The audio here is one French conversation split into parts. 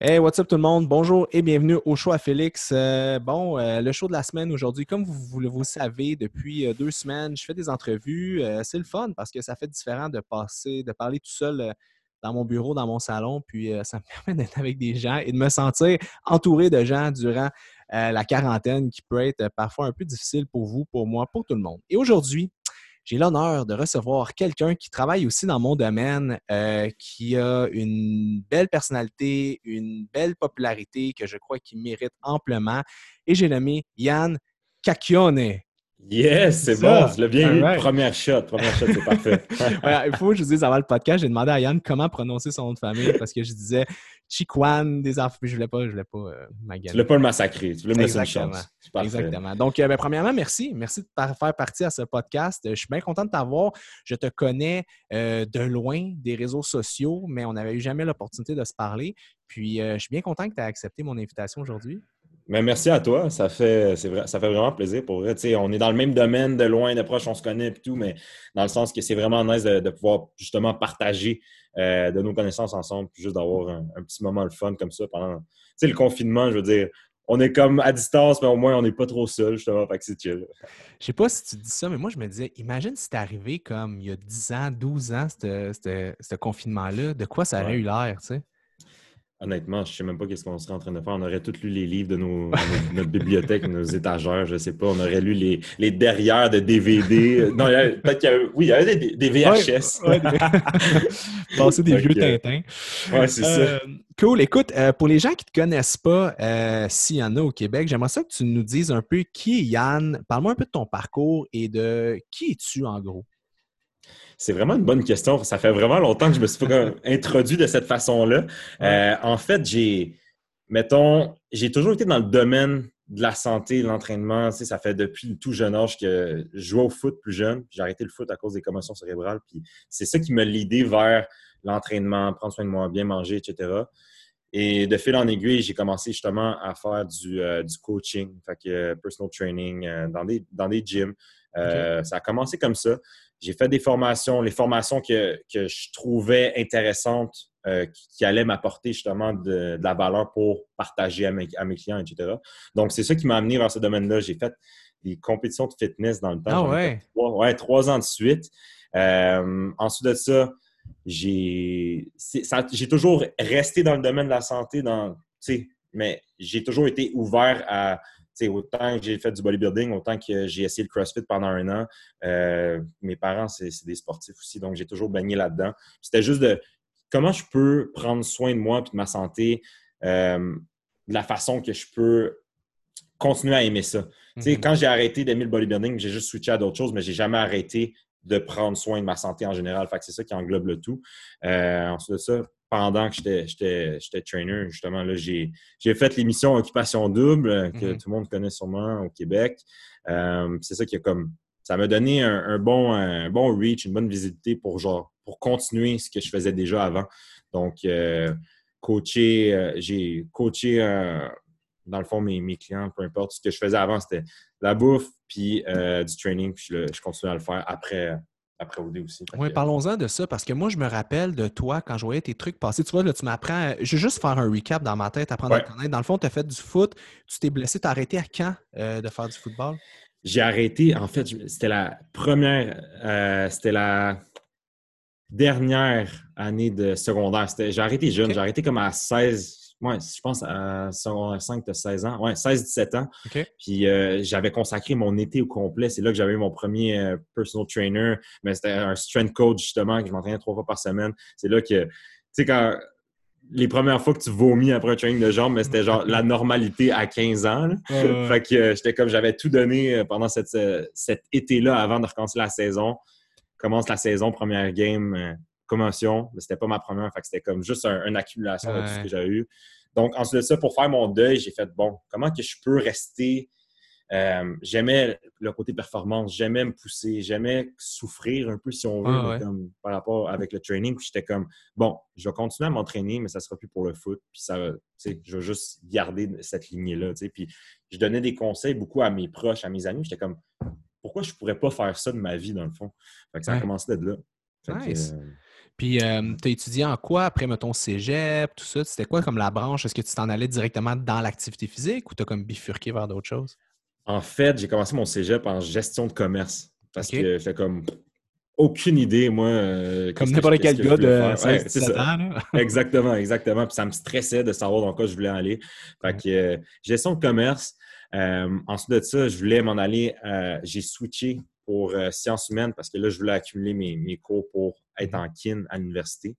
Hey, what's up tout le monde? Bonjour et bienvenue au show à Félix. Euh, bon, euh, le show de la semaine aujourd'hui, comme vous, le savez, depuis euh, deux semaines, je fais des entrevues. c'est le fun parce que ça fait différent de passer, de parler tout seul dans mon bureau, dans mon salon, puis ça me permet d'être avec des gens et de me sentir entouré de gens durant la quarantaine qui peut être parfois un peu difficile pour vous, pour moi, pour tout le monde. Et aujourd'hui, j'ai l'honneur de recevoir quelqu'un qui travaille aussi dans mon domaine, euh, qui a une belle personnalité, une belle popularité que je crois qu'il mérite amplement. Et j'ai nommé Yann Cacchione. Yes, c'est bon, je l'ai bien eu. Première shot, première shot, c'est parfait. il faut que je vous dise avant le podcast, j'ai demandé à Yann comment prononcer son nom de famille parce que je disais Chiquan, des enfants, je voulais pas, je voulais pas euh, Tu voulais pas le massacrer, tu voulais me laisser une chance. Exactement. Donc, euh, ben, premièrement, merci. Merci de faire partie à ce podcast. Je suis bien content de t'avoir. Je te connais euh, de loin des réseaux sociaux, mais on n'avait eu jamais l'opportunité de se parler. Puis, je suis bien content que tu aies accepté mon invitation aujourd'hui. Mais merci à toi. Ça fait, vrai, ça fait vraiment plaisir pour vrai. on est dans le même domaine, de loin, de proche, on se connaît et tout, mais dans le sens que c'est vraiment nice de, pouvoir justement partager euh, de nos connaissances ensemble, puis juste d'avoir un, petit moment de fun comme ça pendant le confinement. Je veux dire, on est comme à distance, mais au moins on n'est pas trop seul, justement. Fait que c'est chill. Je sais pas si tu dis ça, mais moi je me disais, imagine si c'était arrivé comme il y a 10 ans, 12 ans, ce confinement-là, de quoi ça aurait eu l'air, tu sais? Honnêtement, je ne sais même pas qu'est-ce qu'on serait en train de faire. On aurait tous lu les livres de nos, notre bibliothèque, nos étagères, je ne sais pas. On aurait lu les, les derrière de DVD. Non, peut-être qu'il y avait, oui, il y avait des, VHS. Ouais, Passer des vieux Tintins. Oui, c'est ça. Euh, cool. Écoute, euh, pour les gens qui ne te connaissent pas, euh, s'il y en a au Québec, j'aimerais ça que tu nous dises un peu qui est Yann. Parle-moi un peu de ton parcours et de qui es-tu en gros? C'est vraiment une bonne question. Ça fait vraiment longtemps que je me suis introduit de cette façon-là. Euh, en fait, j'ai, mettons, j'ai toujours été dans le domaine de la santé, de l'entraînement. Tu sais, ça fait depuis le tout jeune âge que je jouais au foot plus jeune. J'ai arrêté le foot à cause des commotions cérébrales. Puis c'est ça qui m'a l'idée vers l'entraînement, prendre soin de moi, bien manger, etc. Et de fil en aiguille, j'ai commencé justement à faire du, euh, du coaching, fait que, euh, personal training dans, des, dans des gyms. Ça a commencé comme ça j'ai fait des formations, les formations que, je trouvais intéressantes, euh, qui, allaient m'apporter justement de, la valeur pour partager à mes, clients, etc. Donc, c'est ça qui m'a amené vers ce domaine-là. J'ai fait des compétitions de fitness dans le temps. Ah ouais? Trois, ouais, trois ans de suite. Euh, ensuite de ça, j'ai toujours resté dans le domaine de la santé, dans, mais j'ai toujours été ouvert à autant que j'ai fait du bodybuilding, autant que j'ai essayé le CrossFit pendant un an. Euh, mes parents, c'est des sportifs aussi, donc j'ai toujours baigné là-dedans. C'était juste de comment je peux prendre soin de moi et de ma santé euh, de la façon que je peux continuer à aimer ça. Mm-hmm. Quand j'ai arrêté d'aimer le bodybuilding, j'ai juste switché à d'autres choses, mais j'ai jamais arrêté de prendre soin de ma santé en général. Fait c'est ça qui englobe le tout. Euh, ensuite de ça, pendant que j'étais trainer, justement, j'ai fait l'émission Occupation Double, euh, que mm-hmm. tout le monde connaît sûrement au Québec. Euh, c'est ça qui a comme. Ça m'a donné un, bon, un bon reach, une bonne visibilité pour genre pour continuer ce que je faisais déjà avant. Donc, euh, coacher, j'ai coaché dans le fond mes, mes, clients, peu importe. Ce que je faisais avant, c'était la bouffe, puis du training, puis je, je continuais à le faire après, après OD aussi. Oui, parlons-en de ça, parce que moi, je me rappelle de toi quand je voyais tes trucs passer. Tu vois, là, tu m'apprends. Je vais juste faire un recap dans ma tête, apprendre à te connaître. Dans le fond, tu as fait du foot, tu t'es blessé, tu as arrêté à quand euh, de faire du football? J'ai arrêté, en fait, c'était la première, euh, c'était la dernière année de secondaire. J'ai arrêté jeune, j'ai arrêté comme à 16, ouais, je pense à 5, de 16 ans. Ouais, 16-17 ans. Puis euh, j'avais consacré mon été au complet. C'est là que j'avais eu mon premier euh, personal trainer. Mais c'était un strength coach, justement, que je m'entraînais trois fois par semaine. C'est là que, tu sais, quand les premières fois que tu vomis après un training de jambes, mais c'était genre la normalité à 15 ans. Fait que euh, j'étais comme j'avais tout donné pendant cette, cet été-là avant de recommencer la saison. Commence la saison, première game commotion, mais c'était pas ma première. Fait que c'était comme juste une accumulation de tout ce que j'ai eu. Donc, ensuite de ça, pour faire mon deuil, j'ai fait bon, comment que je peux rester. Euh, j'aimais le côté performance, j'aimais me pousser, j'aimais souffrir un peu, si on veut, comme, par rapport avec le training. Puis j'étais comme, bon, je vais continuer à m'entraîner, mais ça sera plus pour le foot. Puis ça, je vais juste garder cette lignée-là. Puis je donnais des conseils beaucoup à mes proches, à mes amis. J'étais comme, pourquoi je pourrais pas faire ça de ma vie, dans le fond? Fait que ça a commencé d'être là. nice. Puis, euh, tu as étudié en quoi après, mettons, cégep, tout ça? C'était quoi comme la branche? Est-ce que tu t'en allais directement dans l'activité physique ou tu as comme bifurqué vers d'autres choses? En fait, j'ai commencé mon cégep en gestion de commerce parce que j'étais comme aucune idée, moi. Euh, comme n'importe quel gars de 16 ans. exactement, exactement. Puis ça me stressait de savoir dans quoi je voulais aller. Fait que euh, gestion de commerce. ensuite de ça, je voulais m'en aller. j'ai switché pour sciences humaines parce que là, je voulais accumuler mes, mes cours pour être mhm. en kin à l'université.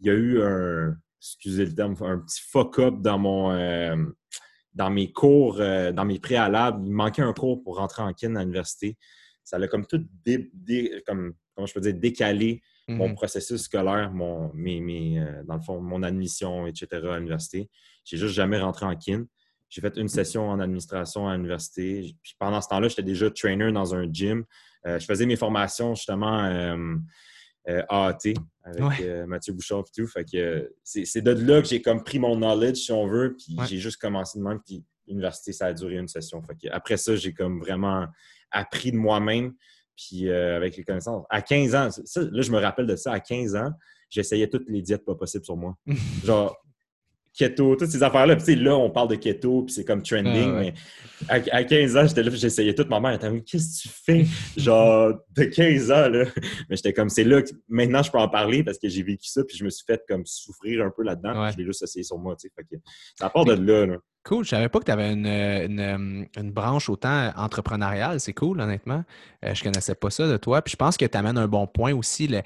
Il y a eu un, excusez le terme, un petit fuck-up dans mon euh, dans mes cours, euh, dans mes préalables. Il manquait un cours pour rentrer en kin à l'université. Ça l'a comme tout comme, comment je peux dire, décalé mon mhm. processus scolaire, mon, mes, euh, dans le fond, mon admission, etc. à l'université. J'ai juste jamais rentré en kin. J'ai fait une session en administration à l'université. pendant ce temps-là, j'étais déjà trainer dans un gym. je faisais mes formations justement euh, AAT avec euh, Mathieu Bouchard et tout. Fait que c'est de là que j'ai comme pris mon knowledge, si on veut, puis j'ai juste commencé de même, puis l'université, ça a duré une session. Fait après ça, j'ai comme vraiment appris de moi-même, puis euh, avec les connaissances. À 15 ans, là, je me rappelle de ça, à 15 ans, j'essayais toutes les diètes pas possibles sur moi. Genre, keto, toutes ces affaires-là. Puis là, on parle de keto, puis c'est comme trending, ah, mais à, 15 ans, j'étais là, j'essayais tout. Ma mère était comme, qu'est-ce que tu fais? Genre, de 15 ans, là. Mais j'étais comme, c'est là que maintenant je peux en parler parce que j'ai vécu ça, puis je me suis fait comme souffrir un peu là-dedans, je l'ai juste essayé sur moi, tu sais. que ça part de là, là. Cool. Je savais pas que tu avais une, une, branche autant entrepreneuriale. C'est cool, honnêtement. Euh, je connaissais pas ça de toi. Puis je pense que tu amènes un bon point aussi. Le,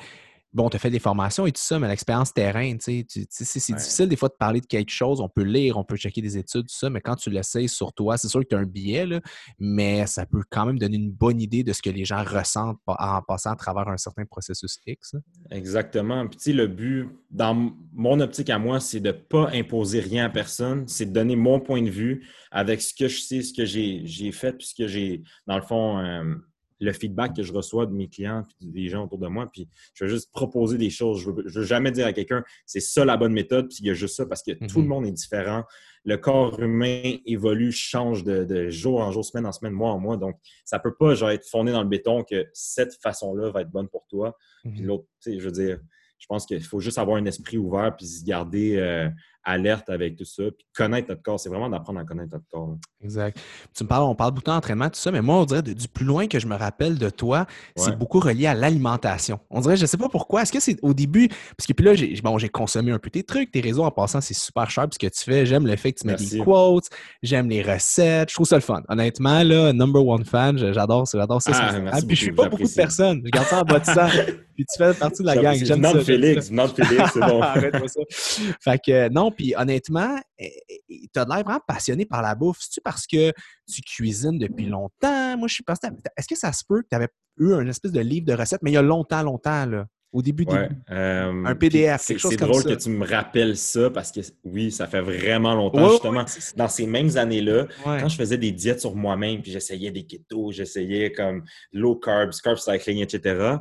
bon, tu as fait des formations et tout ça, mais l'expérience terrain, tu sais, c'est difficile des fois de parler de quelque chose. On peut lire, on peut checker des études, tout ça, mais quand tu l'essayes sur toi, c'est sûr que tu as un billet, là, mais ça peut quand même donner une bonne idée de ce que les gens ressentent en passant à travers un certain processus X. Exactement. Puis, tu sais, le but, dans mon optique à moi, c'est de ne pas imposer rien à personne, c'est de donner mon point de vue avec ce que je sais, ce que j'ai fait, puis ce que j'ai, dans le fond, euh, le feedback que je reçois de mes clients et des gens autour de moi. Puis je vais juste proposer des choses. Je ne veux, jamais dire à quelqu'un c'est ça la bonne méthode, puis il y a juste ça parce que tout le mhm. monde est différent. Le corps humain évolue, change de, jour en jour, semaine en semaine, mois en mois. Donc, ça ne peut pas genre, être fondé dans le béton que cette façon-là va être bonne pour toi. Puis mhm. l'autre, tu sais, je veux dire, je pense qu'il faut juste avoir un esprit ouvert puis se garder euh, alerte avec tout ça. Puis connaître notre corps, c'est vraiment d'apprendre à connaître notre corps. Exact. Tu me parles, on parle beaucoup d'entraînement, tout ça, mais moi, on dirait du plus loin que je me rappelle de toi, c'est beaucoup relié à l'alimentation. On dirait, je ne sais pas pourquoi. Est-ce que c'est au début, parce que puis là, j'ai bon, consommé un peu tes trucs, tes réseaux en passant, c'est super cher ce que tu fais. J'aime le fait que tu mets des quotes, j'aime les recettes, je trouve ça le fun. Honnêtement, là, number one fan, j'adore ça, j'adore ça. Ah, puis je suis pas beaucoup de personnes. Je garde ça en bas de sang. puis tu fais partie de la gang. J'aime ça. Félix, non Félix, c'est bon. Arrête-moi ça. Fait que non, puis honnêtement, eh, eh, tu as l'air vraiment passionné par la bouffe. C'est-tu parce que tu cuisines depuis longtemps? Moi, je suis pas. Est-ce que ça se peut que tu avais eu un espèce de livre de recettes, mais il y a longtemps, longtemps, là? Au début, du euh, un PDF, quelque chose comme ça. C'est drôle que tu me rappelles ça parce que oui, ça fait vraiment longtemps, justement. dans ces mêmes années-là, quand je faisais des diètes sur moi-même, puis j'essayais des keto, j'essayais comme low carbs, carb cycling, etc.,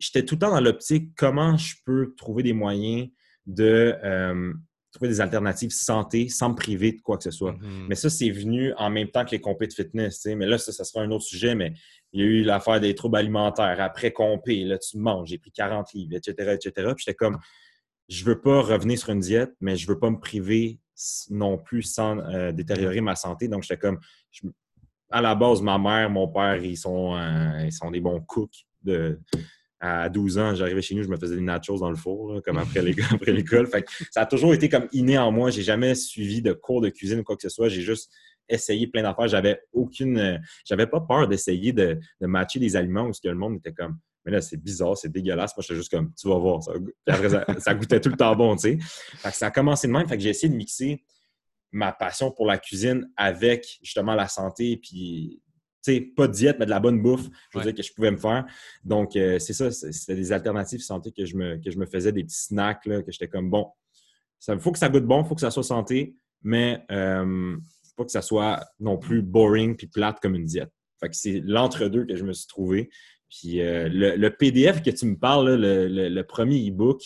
j'étais tout le temps dans l'optique comment je peux trouver des moyens de euh, trouver des alternatives santé sans me priver de quoi que ce soit. Mm-hmm. Mais ça, c'est venu en même temps que les compés de fitness. Mais là, ça, ça sera un autre sujet, mais il y a eu l'affaire des troubles alimentaires. Après compé, là, tu manges, j'ai pris 40 livres, etc., etc. Puis j'étais comme, je veux pas revenir sur une diète, mais je veux pas me priver non plus sans euh, détériorer ma santé. Donc, j'étais comme, à la base, ma mère, mon père, ils sont, euh, ils sont des bons cooks de, à 12 ans, j'arrivais chez nous, je me faisais des nachos dans le four, comme après l'école. ça a toujours été comme inné en moi. J'ai jamais suivi de cours de cuisine ou quoi que ce soit. J'ai juste essayé plein d'affaires. J'avais aucune. J'avais pas peur d'essayer de, matcher des aliments où le monde était comme. Mais là, c'est bizarre, c'est dégueulasse. Moi, j'étais juste comme, tu vas voir. Ça, goûtait tout le temps bon, tu sais. ça a commencé de même. J'ai essayé de mixer ma passion pour la cuisine avec justement la santé puis pas de diète, mais de la bonne bouffe, je veux dire, que je pouvais me faire. Donc, euh, c'est ça, c'était des alternatives santé que je me, que je me faisais, des petits snacks, là, que j'étais comme, bon, il faut que ça goûte bon, il faut que ça soit santé, mais euh, pas que ça soit non plus boring puis plate comme une diète. Fait que c'est l'entre-deux que je me suis trouvé. Puis euh, le, PDF que tu me parles, le, premier e-book,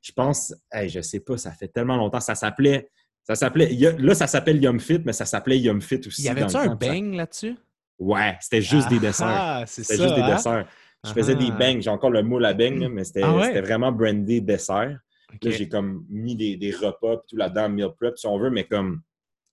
je pense, hey, je sais pas, ça fait tellement longtemps, ça s'appelait, ça s'appelait, là, ça s'appelle Yum Fit, mais ça s'appelait Yum Fit aussi. Y avait-tu un bang là-dessus? Ouais, c'était juste des desserts. Ah, C'était juste des hein? desserts. Je faisais des Ah. bangs. J'ai encore le moule à bang, mais c'était Ah ouais? vraiment brandé dessert. Là, j'ai comme mis des, des repas tout là-dedans, meal prep, si on veut, mais comme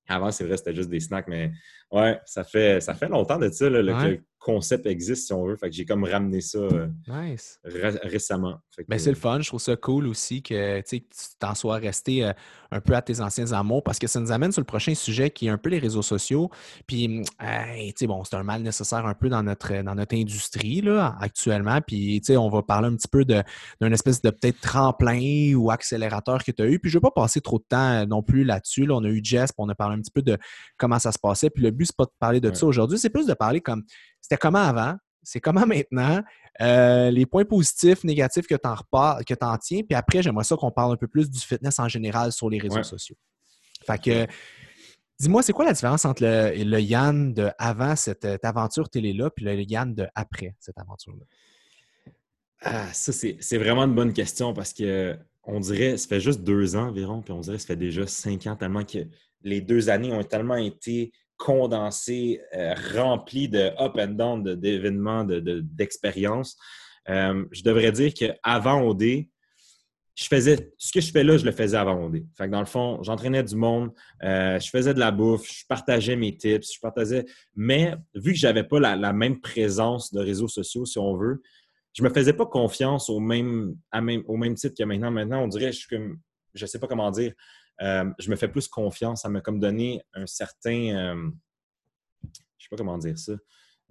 avant, c'est vrai, c'était juste des snacks, mais ouais, ça fait, ça fait longtemps de ça, là, Ouais. que concept existe, si on veut. Fait que j'ai comme ramené ça euh, Nice. ré- récemment. Ben, c'est le fun. Je trouve ça cool aussi que, tu sais, que tu t'en sois resté euh, un peu à tes anciens amours parce que ça nous amène sur le prochain sujet qui est un peu les réseaux sociaux. Puis, sais, bon, c'est un mal nécessaire un peu dans notre, dans notre industrie là, actuellement. Puis, on va parler un petit peu d'un espèce de peut-être tremplin ou accélérateur que tu as eu. Puis, je ne vais pas passer trop de temps euh, non plus là-dessus. Là. On a eu Jess, puis on a parlé un petit peu de comment ça se passait. Puis, le but, c'est pas de parler de Ouais. ça aujourd'hui, c'est plus de parler comme c'était comment avant, c'est comment maintenant, euh, les points positifs, négatifs que tu en, que en tiens. Puis après, j'aimerais ça qu'on parle un peu plus du fitness en général sur les réseaux Ouais. sociaux. Fait que, dis-moi, c'est quoi la différence entre le, le Yann de avant cette, euh, aventure télé-là puis le Yann de après cette aventure-là? Ah, ça, c'est vraiment une bonne question parce que on dirait, ça fait juste deux ans environ, puis on dirait que ça fait déjà cinq ans, tellement que les deux années ont tellement été condensées, euh, remplies de up and down, d'événements, de- de- d'expériences. Euh, je devrais dire qu'avant OD, je faisais ce que je fais là, je le faisais avant OD. Fait que dans le fond, j'entraînais du monde, euh, je faisais de la bouffe, je partageais mes tips, je partageais. Mais vu que j'avais pas la, la même présence de réseaux sociaux, si on veut, je me faisais pas confiance au même, à même, au même titre que maintenant. Maintenant, on dirait, je suis comme, je sais pas comment dire, euh, je me fais plus confiance. Ça m'a comme donné un certain, euh, je sais pas comment dire ça, une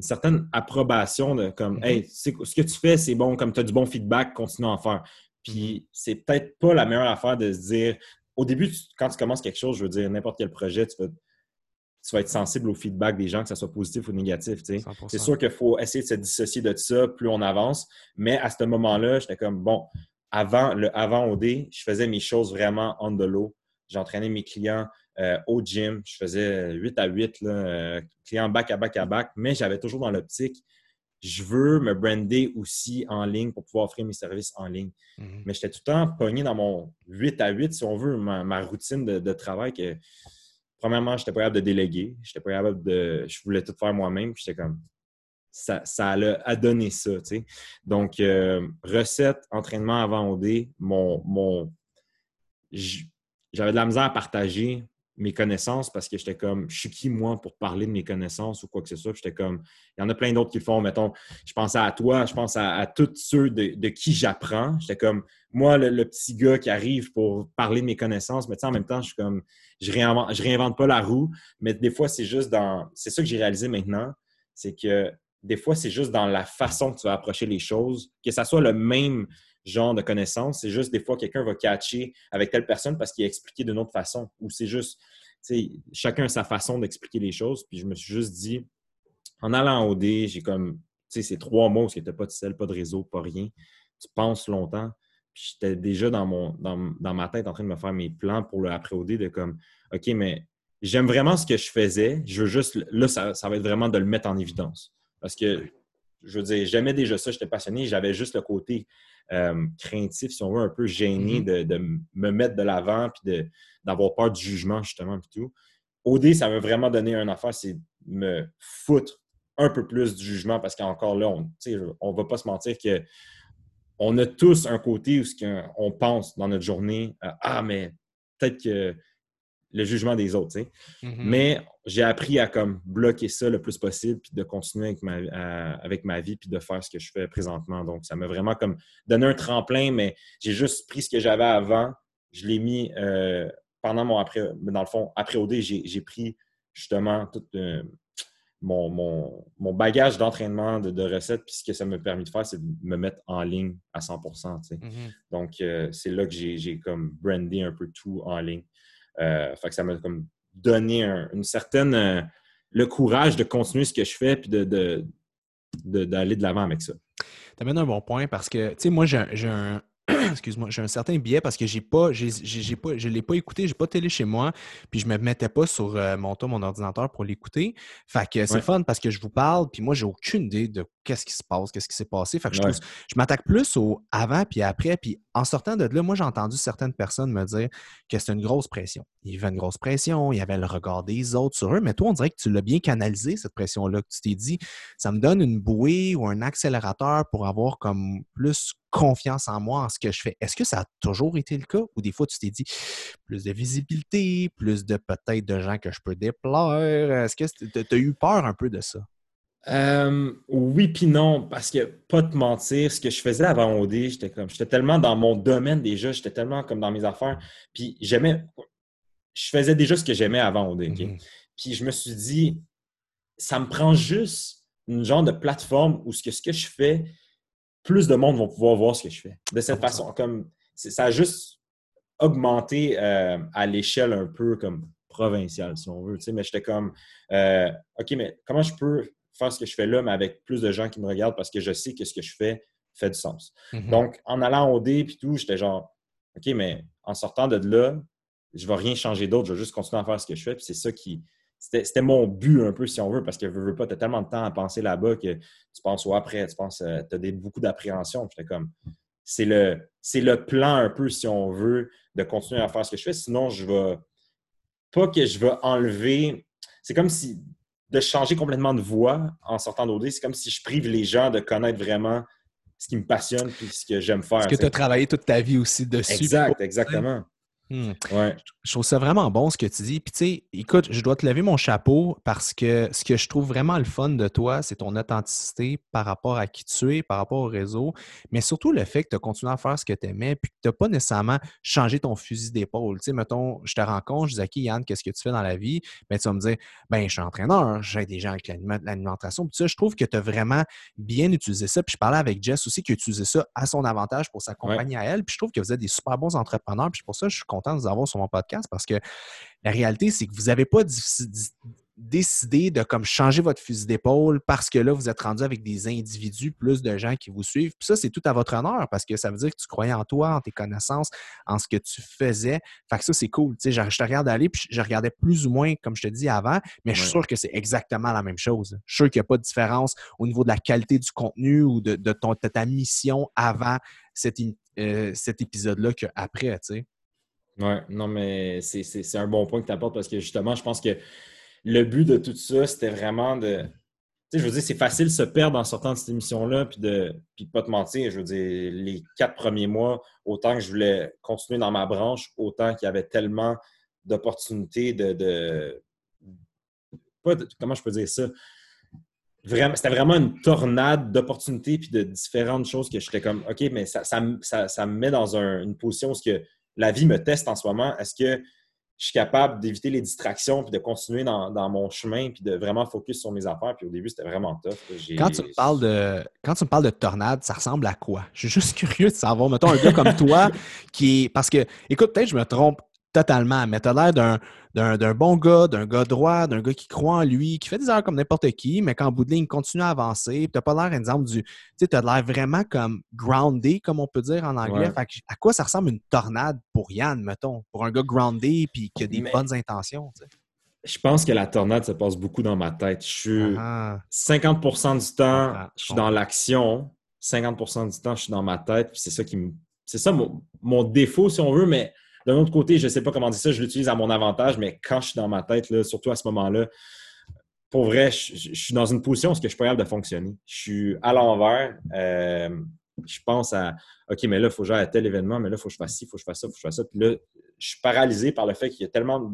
certaine approbation de comme, Mhm. hey, ce que tu fais, c'est bon, comme tu as du bon feedback, continue à en faire. Puis c'est peut-être pas la meilleure affaire de se dire, au début, tu- quand tu commences quelque chose, je veux dire, n'importe quel projet, tu vas, tu vas être sensible au feedback des gens, que ce soit positif ou négatif. tu sais. 100%. C'est sûr qu'il faut essayer de se dissocier de ça plus on avance. Mais à ce moment-là, j'étais comme, bon, avant, le avant OD, je faisais mes choses vraiment on the low. J'entraînais mes clients euh, au gym. Je faisais 8 à 8, là, euh, clients back à back à back. Mais j'avais toujours dans l'optique, je veux me brander aussi en ligne pour pouvoir offrir mes services en ligne. Mhm. Mais j'étais tout le temps pogné dans mon 8 à 8, si on veut, ma, ma routine de, de travail que, premièrement, j'étais pas capable de déléguer. J'étais pas capable de. Je voulais tout faire moi-même. J'étais comme. Ça, ça a, donné ça, tu sais. Donc, euh, recette, entraînement avant OD, mon. mon J'avais de la misère à partager mes connaissances parce que j'étais comme, je suis qui moi pour parler de mes connaissances ou quoi que ce soit? J'étais comme, il y en a plein d'autres qui le font. Mettons, je pensais à toi, je pense à, tous ceux de, qui j'apprends. J'étais comme, moi, le, petit gars qui arrive pour parler de mes connaissances, mais tu sais, en même temps, je suis comme, je réinvente, réinvente pas la roue, mais des fois, c'est juste dans. C'est ça que j'ai réalisé maintenant, c'est que des fois, c'est juste dans la façon que tu vas approcher les choses, que ça soit le même genre de connaissances, c'est juste des fois, quelqu'un va catcher avec telle personne parce qu'il a expliqué d'une autre façon, ou c'est juste, tu sais, chacun a sa façon d'expliquer les choses, puis je me suis juste dit, en allant au D, j'ai comme, tu sais, ces trois mots, parce que tu pas de sel, pas de réseau, pas rien, tu penses longtemps, puis j'étais déjà dans, mon, dans, dans, ma tête en train de me faire mes plans pour le après-OD de comme, OK, mais j'aime vraiment ce que je faisais. Je veux juste, là, ça, ça, va être vraiment de le mettre en évidence. Parce que, je veux dire, j'aimais déjà ça, j'étais passionné, j'avais juste le côté euh, craintif, si on veut, un peu gêné de, de, me mettre de l'avant puis d'avoir peur du jugement, justement, puis tout. OD, ça m'a vraiment donné une affaire, c'est me foutre un peu plus du jugement parce qu'encore là, on ne va pas se mentir que on a tous un côté où on pense dans notre journée euh, Ah, mais peut-être que le jugement des autres. Mm Mhm. -hmm. Mais j'ai appris à comme bloquer ça le plus possible puis de continuer avec ma, à, avec ma vie puis de faire ce que je fais présentement. Donc, ça m'a vraiment comme donné un tremplin, mais j'ai juste pris ce que j'avais avant, je l'ai mis euh, pendant mon après, dans le fond, après OD, j'ai pris justement tout euh, mon, mon, mon, bagage d'entraînement, de, de, recettes, puis ce que ça m'a permis de faire, c'est de me mettre en ligne à 100 tu sais. Mm -hmm. Donc, euh, c'est là que j'ai comme brandé un peu tout en ligne. Euh, fait que ça m'a comme donné un, une certaine euh, le courage de continuer ce que je fais puis d'aller de, de, de, de l'avant avec ça. Tu amènes un bon point parce que, tu sais, moi, j'ai un, excuse-moi, j'ai un certain biais parce que j'ai pas, j'ai pas, je l'ai pas écouté, j'ai pas télé chez moi, puis je me mettais pas sur euh, mon ton, mon ordinateur pour l'écouter. Fait que c'est ouais. fun parce que je vous parle, puis moi, j'ai aucune idée de qu'est-ce qui se passe, qu'est-ce qui s'est passé. Fait que je, ouais. je m'attaque plus au avant puis après, puis en sortant de là, moi, j'ai entendu certaines personnes me dire que c'était une grosse pression. Il y avait une grosse pression, il y avait le regard des autres sur eux, mais toi, on dirait que tu l'as bien canalisé, cette pression-là, que tu t'es dit, ça me donne une bouée ou un accélérateur pour avoir comme plus confiance en moi, en ce que je fais. Est-ce que ça a toujours été le cas ou des fois tu t'es dit plus de visibilité, plus de peut-être de gens que je peux déplaire? Est-ce que tu as eu peur un peu de ça? Euh, oui puis non, parce que pas te mentir, ce que je faisais avant OD, j'étais comme j'étais tellement dans mon domaine déjà, j'étais tellement comme dans mes affaires, puis j'aimais je faisais déjà ce que j'aimais avant OD. Mm-hmm. Puis je me suis dit ça me prend juste une genre de plateforme où ce que, ce que je fais, plus de monde vont pouvoir voir ce que je fais. De cette façon, comme ça a juste augmenté euh, à l'échelle un peu comme provinciale, si on veut. Mais j'étais comme euh, OK, mais comment je peux faire ce que je fais là, mais avec plus de gens qui me regardent parce que je sais que ce que je fais fait du sens. Mhm. Donc, en allant au D et tout, j'étais genre, OK, mais en sortant de là, je ne vais rien changer d'autre, je vais juste continuer à faire ce que je fais. Puis c'est ça qui. C'était mon but un peu, si on veut, parce que je veux pas, tu as tellement de temps à penser là-bas que tu penses au après, tu penses, euh, tu as beaucoup d'appréhension. J'étais comme, c'est le, le plan un peu, si on veut, de continuer à faire ce que je fais. Sinon, je vais. Pas que je vais enlever. C'est comme si de changer complètement de voix en sortant d'OD, c'est comme si je prive les gens de connaître vraiment ce qui me passionne et ce que j'aime faire. Parce que tu as travaillé toute ta vie aussi dessus? Exact, exactement. Hmm. Je trouve ça vraiment bon ce que tu dis. Puis tu sais, écoute, je dois te lever mon chapeau parce que ce que je trouve vraiment le fun de toi, c'est ton authenticité par rapport à qui tu es, par rapport au réseau, mais surtout le fait que tu as continué à faire ce que tu aimais puis que tu n'as pas nécessairement changé ton fusil d'épaule. Tu sais, mettons, je te rencontre, je dis, OK, Yann, qu'est-ce que tu fais dans la vie? Ben, tu vas me dire, ben, je suis entraîneur, j'ai des gens avec l'alimentation. Puis ça, je trouve que tu as vraiment bien utilisé ça. Puis je parlais avec Jess aussi qui a utilisé ça à son avantage pour s'accompagner à elle. Puis je trouve que vous êtes des super bons entrepreneurs. Puis pour ça, je suis content de vous avoir sur mon podcast parce que la réalité, c'est que vous n'avez pas décidé de comme changer votre fusil d'épaule parce que là, vous êtes rendu avec des individus, plus de gens qui vous suivent. Puis ça, c'est tout à votre honneur parce que ça veut dire que tu croyais en toi, en tes connaissances, en ce que tu faisais. Fait que ça, c'est cool. Tu sais, je, te regarde aller, puis je regardais plus ou moins, comme je te dis avant, mais je suis sûr que c'est exactement la même chose. Je suis sûr qu'il n'y a pas de différence au niveau de la qualité du contenu ou de, ton, ta mission avant cet, euh, cet épisode-là qu'après, tu sais. Oui, non, mais c'est un bon point que tu apportes parce que justement, je pense que le but de tout ça, c'était vraiment de. Tu sais, je veux dire, c'est facile de se perdre en sortant de cette émission-là, puis de puis pas te mentir. Je veux dire, les quatre premiers mois, autant que je voulais continuer dans ma branche, autant qu'il y avait tellement d'opportunités de, comment je peux dire ça? C'était vraiment une tornade d'opportunités puis de différentes choses que j'étais comme, OK, mais ça, ça, me met dans une position où que la vie me teste en ce moment. Est-ce que je suis capable d'éviter les distractions puis de continuer dans, mon chemin puis de vraiment focus sur mes affaires? Puis au début, c'était vraiment tough. Quand tu, me parles de, quand tu me parles de tornade, ça ressemble à quoi? Je suis juste curieux de savoir. Mettons un gars comme toi qui est. Parce que, écoute, peut-être je me trompe totalement, mais tu as l'air d'un d'un bon gars, d'un gars droit, d'un gars qui croit en lui, qui fait des erreurs comme n'importe qui, mais qu'en bout de ligne, continue à avancer. Tu n'as pas l'air, exemple, du. Tu sais, tu as l'air vraiment comme grounded, comme on peut dire en anglais. à quoi ça ressemble une tornade pour Yann, mettons, pour un gars grounded puis qui a des bonnes intentions? Je pense que la tornade se passe beaucoup dans ma tête. Je suis 50% du temps, je suis dans l'action. 50% du temps, je suis dans ma tête. c'est ça qui me. C'est ça mon défaut, si on veut, mais d'un autre côté, je ne sais pas comment dire ça, je l'utilise à mon avantage, mais quand je suis dans ma tête, surtout à ce moment-là, pour vrai, je, suis dans une position où je suis pas capable de fonctionner. Je suis à l'envers. Euh, je pense à OK, mais là, il faut que j'aille à tel événement, mais là, il faut que je fasse ci, il faut que je fasse ça, il faut que je fasse ça. Puis là, je suis paralysé par le fait qu'il y a tellement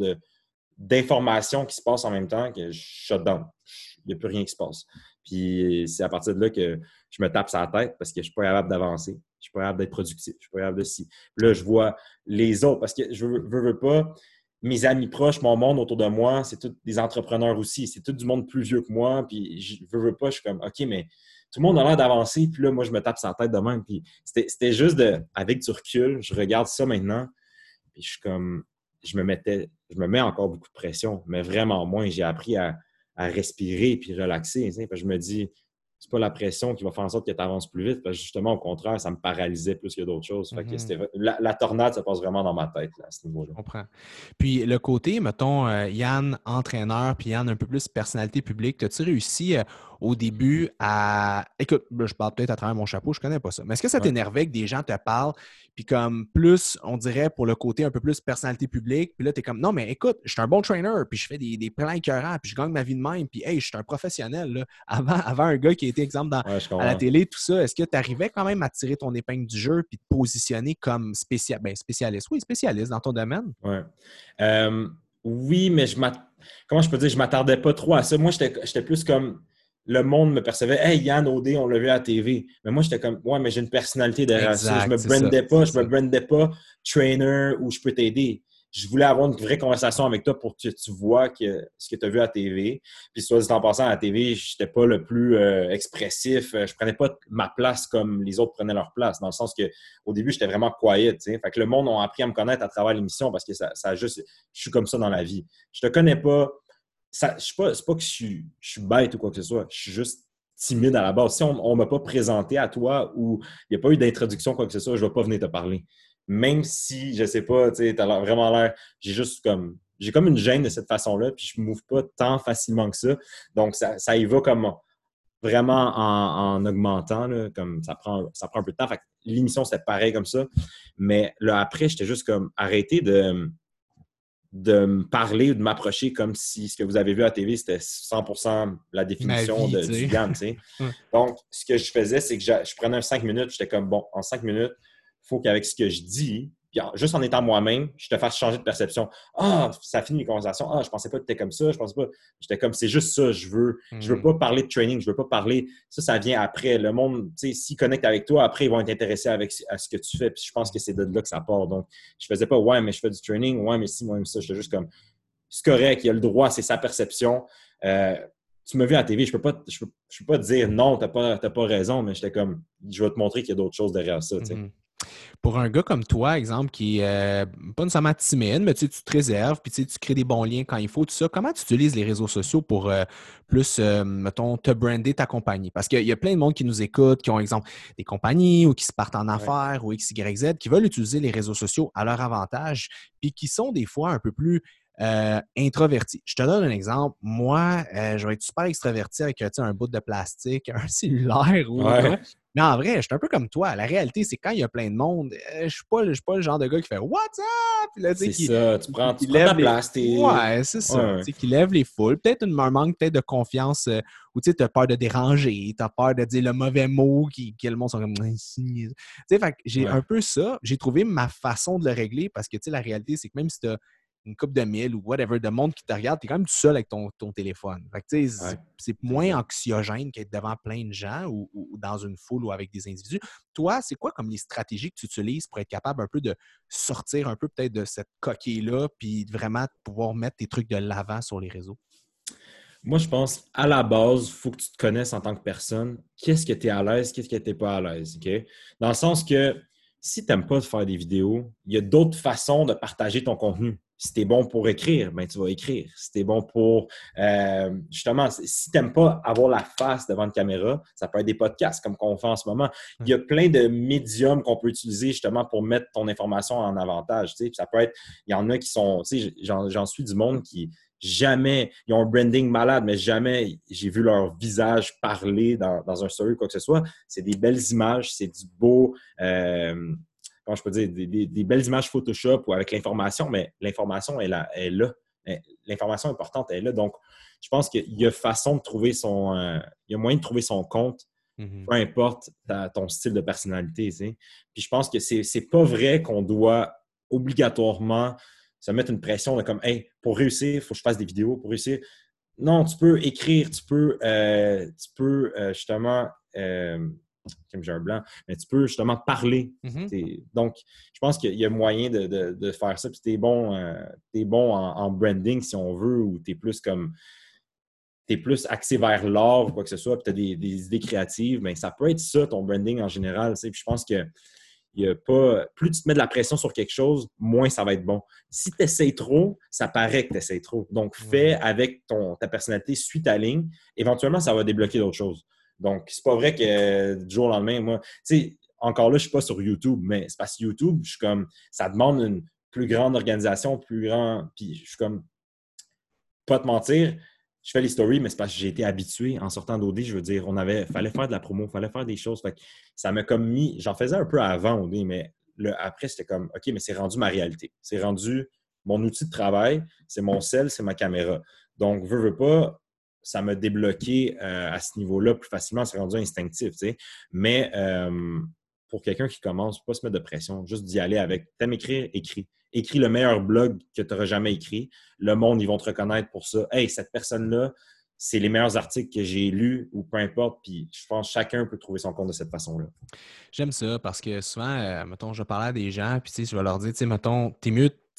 d'informations qui se passent en même temps que je shut down. Il n'y a plus rien qui se passe. Puis c'est à partir de là que je me tape la tête parce que je ne suis pas capable d'avancer. Je suis pas capable d'être productif. Je suis pas capable de si. là, je vois les autres parce que je veux, veux, pas. Mes amis proches, mon monde autour de moi, c'est tous des entrepreneurs aussi. C'est tout du monde plus vieux que moi. Puis je veux, veux pas, je suis comme OK, mais tout le monde a l'air d'avancer. Puis là, moi, je me tape la tête de. Puis c'était juste de, avec du recul, je regarde ça maintenant. Puis je suis comme, je me mettais, je me mets encore beaucoup de pression, mais vraiment moins. J'ai appris à, respirer puis relaxer. je me dis, c'est pas la pression qui va faire en sorte que tu avances plus vite. Parce que justement, au contraire, ça me paralysait plus que d'autres choses. Mhm. la, tornade, ça passe vraiment dans ma tête à ce niveau-là. Je comprends. Puis le côté, mettons, euh, Yann, entraîneur, puis Yann, un peu plus personnalité publique, as-tu réussi euh, au début à. Écoute, je parle peut-être à travers mon chapeau, je connais pas ça. Mais est-ce que ça t'énervait que des gens te parlent, puis comme plus, on dirait, pour le côté un peu plus personnalité publique, puis là, tu es comme, non, mais écoute, je suis un bon trainer, puis je fais des, des plans écœurants, puis je gagne ma vie de même, puis hey, je suis un professionnel. Là. Avant, avant un gars qui a été exemple dans, à la télé, tout ça, est-ce que tu arrivais quand même à tirer ton épingle du jeu, puis te positionner comme spécial, ben, spécialiste? Oui, spécialiste dans ton domaine. Oui. Euh, oui, mais je comment je peux dire, je m'attardais pas trop à ça. Moi, j'étais plus comme le monde me percevait Hey, Yann Odé, on l'a vu à la TV. Mais moi, j'étais comme Ouais, mais j'ai une personnalité derrière ça. Je me brandais pas, je me brandais pas trainer ou je peux t'aider je voulais avoir une vraie conversation avec toi pour que tu vois que, ce que tu as vu à TV. Puis, soit dit en passant à la TV, je n'étais pas le plus euh, expressif. Euh, je prenais pas ma place comme les autres prenaient leur place, dans le sens que au début, j'étais vraiment quiet. Fait que le monde a appris à me connaître à travers l'émission parce que ça, ça juste. Je suis comme ça dans la vie. Je te connais pas. Ça, je pas, pas que je suis, je suis bête ou quoi que ce soit. Je suis juste timide à la base. Si on ne m'a pas présenté à toi ou il n'y a pas eu d'introduction, quoi que ce soit, je ne vais pas venir te parler même si, je sais pas, tu as vraiment l'air, j'ai juste comme, j'ai comme une gêne de cette façon-là, puis je ne m'ouvre pas tant facilement que ça. Donc, ça, ça y va comme vraiment en, augmentant, comme ça prend, ça prend un peu de temps. l'émission, c'était pareil comme ça. Mais là, après, j'étais juste comme arrêté de, de me parler ou de m'approcher comme si ce que vous avez vu à la TV, c'était 100% la définition de, du GAN. Donc, ce que je faisais, c'est que je, je prenais un 5 minutes, j'étais comme, bon, en 5 minutes, faut qu'avec ce que je dis, juste en étant moi-même, je te fasse changer de perception. Ah, ça finit les conversations. Ah, je pensais pas que tu étais comme ça. Je pensais pas. J'étais comme, c'est juste ça. Je veux, je veux hmm. pas parler de training. Je veux pas parler. Ça, ça vient après. Le monde, tu sais, s'ils connectent avec toi, après, ils vont être intéressés avec, à ce que tu fais. Puis je pense que c'est de là que ça part. Donc, je faisais pas, ouais, mais je fais du training. Ouais, mais si, moi, ça. J'étais juste comme, c'est correct. Il a le droit. C'est sa perception. Euh, tu m'as vu à la TV, je peux pas, je peux, pas te dire non, tu n'as pas, pas raison, mais j'étais comme, je vais te montrer qu'il y a d'autres choses derrière ça. Hmm. Pour un gars comme toi, exemple, qui euh, pas nécessairement timide, mais tu, tu te réserves, puis tu, crées des bons liens quand il faut, tout ça, comment tu utilises les réseaux sociaux pour euh, plus, euh, mettons, te brander ta compagnie? Parce qu'il y a plein de monde qui nous écoute, qui ont, exemple, des compagnies ou qui se partent en affaires ou X, Y, Z, qui veulent utiliser les réseaux sociaux à leur avantage, puis qui sont des fois un peu plus introvertis. Je te donne un exemple. Moi, je vais être super extraverti avec un bout de plastique, un cellulaire ou mais en vrai, je suis un peu comme toi. La réalité, c'est quand il y a plein de monde, euh, je ne suis, pas, pas le genre de gars qui fait What's up? C'est ça, tu prends, tu prends ta place. Ouais, c'est ça. Qui lève les foules. Peut-être un manque peut-être de confiance euh, ou tu as peur de déranger, tu as peur de dire le mauvais mot qui, qui le monde sont comme. J'ai un peu ça. J'ai trouvé ma façon de le régler parce que la réalité, c'est que même si tu as une coupe de mille ou whatever, de monde qui te regarde, tu es quand même tout seul avec ton, téléphone. C'est moins anxiogène qu'être devant plein de gens ou, dans une foule ou avec des individus. Toi, c'est quoi comme les stratégies que tu utilises pour être capable un peu de sortir un peu peut-être de cette coquille-là puis vraiment pouvoir mettre tes trucs de l'avant sur les réseaux? Moi, je pense, à la base, il faut que tu te connaisses en tant que personne. Qu'est-ce que tu es à l'aise, qu'est-ce que tu n'es pas à l'aise, Dans le sens que si tu n'aimes pas faire des vidéos, il y a d'autres façons de partager ton contenu. Si tu es bon pour écrire, ben, tu vas écrire. Si tu es bon pour, euh, justement, si tu n'aimes pas avoir la face devant une caméra, ça peut être des podcasts comme qu'on fait en ce moment. Il y a plein de médiums qu'on peut utiliser justement pour mettre ton information en avantage. Ça peut être, il y en a qui sont, j'en suis du monde qui jamais, ils ont un branding malade, mais jamais j'ai vu leur visage parler dans, un story ou quoi que ce soit. C'est des belles images, c'est du beau. Euh, comment je peux dire, des, belles images Photoshop ou avec l'information, mais l'information est là. Est là. L'information importante est là. Donc, je pense qu'il y a façon de trouver son. Euh, il y a moyen de trouver son compte, mm-hmm. peu importe ton style de personnalité. Puis je pense que c'est pas vrai qu'on doit obligatoirement se mettre une pression de comme, hey, pour réussir, il faut que je fasse des vidéos. Pour réussir, non, tu peux écrire, tu peux, euh, tu peux euh, justement j'ai un blanc, mais tu peux justement parler. Mm-hmm. Donc, je pense qu'il y a moyen de, faire ça. Puis tu es bon, euh, bon en, branding si on veut, ou tu es plus comme. Tu es plus axé vers l'art ou quoi que ce soit, puis tu as des, idées créatives, mais ça peut être ça, ton branding en général. Puis je pense que y a pas. Plus tu te mets de la pression sur quelque chose, moins ça va être bon. Si tu essaies trop, ça paraît que tu essaies trop. Donc, fais avec ton, ta personnalité, suis ta ligne. Éventuellement, ça va débloquer d'autres choses. Donc, c'est pas vrai que du jour au lendemain, moi, tu sais, encore là, je suis pas sur YouTube, mais c'est parce que YouTube, je suis comme, ça demande une plus grande organisation, plus grand, puis je suis comme, pas te mentir, je fais les stories, mais c'est parce que j'ai été habitué en sortant d'OD. Je veux dire, on avait, fallait faire de la promo, fallait faire des choses. ça m'a comme mis, j'en faisais un peu avant OD, mais le, après, c'était comme, OK, mais c'est rendu ma réalité. C'est rendu mon outil de travail, c'est mon sel, c'est ma caméra. Donc, veux, veux pas, ça m'a débloqué euh, à ce niveau-là plus facilement. C'est rendu instinctif, tu sais. Mais euh, pour quelqu'un qui commence, pas se mettre de pression, juste d'y aller avec. T'aimes écrire, écris. Écris le meilleur blog que tu auras jamais écrit. Le monde, ils vont te reconnaître pour ça. Hey, cette personne-là, c'est les meilleurs articles que j'ai lus ou peu importe. Puis je pense que chacun peut trouver son compte de cette façon-là. J'aime ça parce que souvent, euh, mettons, je parle à des gens, puis tu sais, je vais leur dire, tu sais, mettons, t'es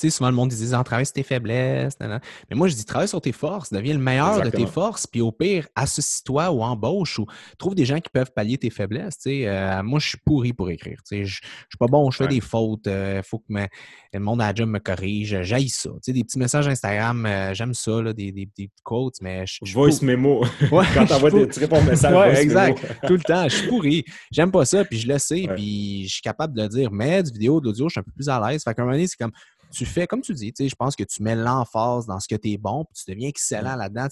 sais, souvent le monde en travaille sur tes faiblesses. Mais moi, je dis travaille sur tes forces, deviens le meilleur de tes forces, puis au pire, associe-toi ou embauche ou trouve des gens qui peuvent pallier tes faiblesses. Euh, moi, je suis pourri pour écrire. Je ne suis pas bon, je fais des fautes. Il euh, faut que le monde à la job me corrige. J'aille ça. des petits messages Instagram, euh, j'aime ça, là, des, des, des, quotes, mais je, Voice memo. Quand des, tu réponds au message. Ouais, exact. Tout le temps. Je suis pourri. J'aime pas ça, puis je le sais, puis je suis capable de le dire. Mais du vidéo, de l'audio, je suis un peu plus à l'aise. Fait qu'à un moment donné, c'est comme tu fais, comme tu dis, je pense que tu mets l'emphase dans ce que tu es bon, puis tu deviens excellent là-dedans.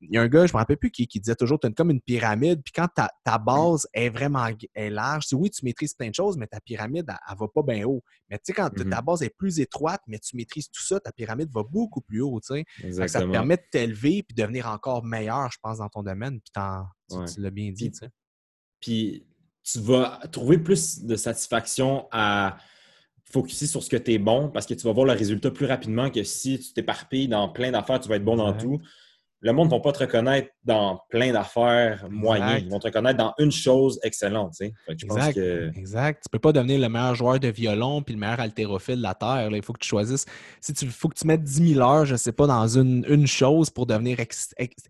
Il y a un gars, je ne me rappelle plus, qui, disait toujours tu as comme une pyramide, puis quand ta, base est vraiment est large, oui, tu maîtrises plein de choses, mais ta pyramide, elle ne va pas bien haut. Mais tu sais, quand ta mm-hmm. base est plus étroite, mais tu maîtrises tout ça, ta pyramide va beaucoup plus haut. Ça te permet de t'élever puis de devenir encore meilleur, je pense, dans ton domaine. Puis tu, l'as bien dit. Puis tu vas trouver plus de satisfaction à focuser sur ce que tu es bon parce que tu vas voir le résultat plus rapidement que si tu t'éparpilles dans plein d'affaires, tu vas être bon dans tout le monde ne va pas te reconnaître dans plein d'affaires moyennes. Ils vont te reconnaître dans une chose excellente. exact. exact. Tu ne peux pas devenir le meilleur joueur de violon puis le meilleur haltérophile de la Terre. Il faut que tu choisisses. Si tu faut que tu mettes 10 000 heures, je ne sais pas, dans une, une chose pour devenir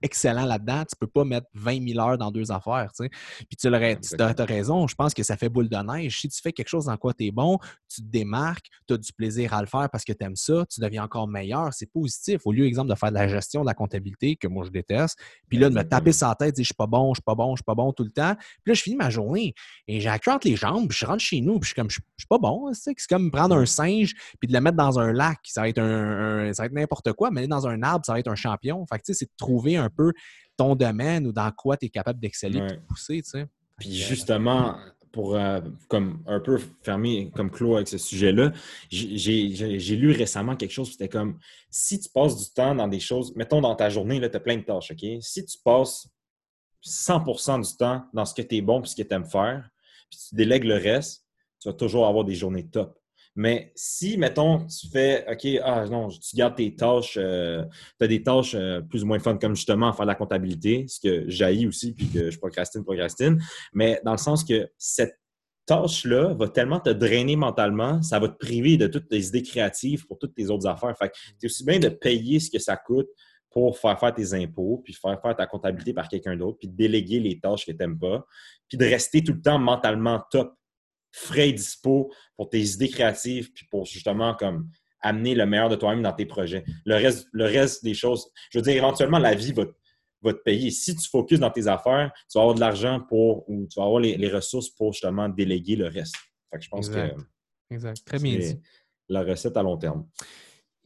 excellent là-dedans, tu ne peux pas mettre 20 000 heures dans deux affaires. Puis tu as, raison. Je pense que ça fait boule de neige. Si tu fais quelque chose dans quoi tu es bon, tu te démarques, tu as du plaisir à le faire parce que tu aimes ça, tu deviens encore meilleur. C'est positif. Au lieu, exemple, de faire de la gestion, de la comptabilité, que moi je déteste. Puis là, de me taper sa tête, dire je suis pas bon, je suis pas bon, je suis pas bon tout le temps. Puis là, je finis ma journée et j'ai entre les jambes, puis je rentre chez nous, puis je suis comme je, suis pas bon. C'est comme prendre un singe puis de le mettre dans un lac. Ça va être un, ça va être n'importe quoi, mais dans un arbre, ça va être un champion. Fait que tu sais, c'est de trouver un peu ton domaine ou dans quoi tu es capable d'exceller et de pousser, tu sais. Puis justement, pour euh, comme un peu fermer comme clos avec ce sujet-là, j'ai lu récemment quelque chose, c'était comme si tu passes du temps dans des choses, mettons dans ta journée, tu as plein de tâches, OK? Si tu passes 100% du temps dans ce que tu es bon et ce que tu aimes faire, puis tu délègues le reste, tu vas toujours avoir des journées top. Mais si, mettons, tu fais, OK, ah non, tu gardes tes tâches, euh, tu as des tâches euh, plus ou moins fun, comme justement faire la comptabilité, ce que j'haïs aussi, puis que je procrastine, procrastine, mais dans le sens que cette tâche-là va tellement te drainer mentalement, ça va te priver de toutes tes idées créatives pour toutes tes autres affaires. Fait que c'est aussi bien de payer ce que ça coûte pour faire faire tes impôts, puis faire faire ta comptabilité par quelqu'un d'autre, puis de déléguer les tâches que tu n'aimes pas, puis de rester tout le temps mentalement top frais et dispo pour tes idées créatives, puis pour justement comme amener le meilleur de toi-même dans tes projets. Le reste, le reste des choses, je veux dire, éventuellement, la vie va, va te payer. Si tu focuses dans tes affaires, tu vas avoir de l'argent pour, ou tu vas avoir les, ressources pour justement déléguer le reste. Fait que je pense que exact. Très bien dit. La recette à long terme.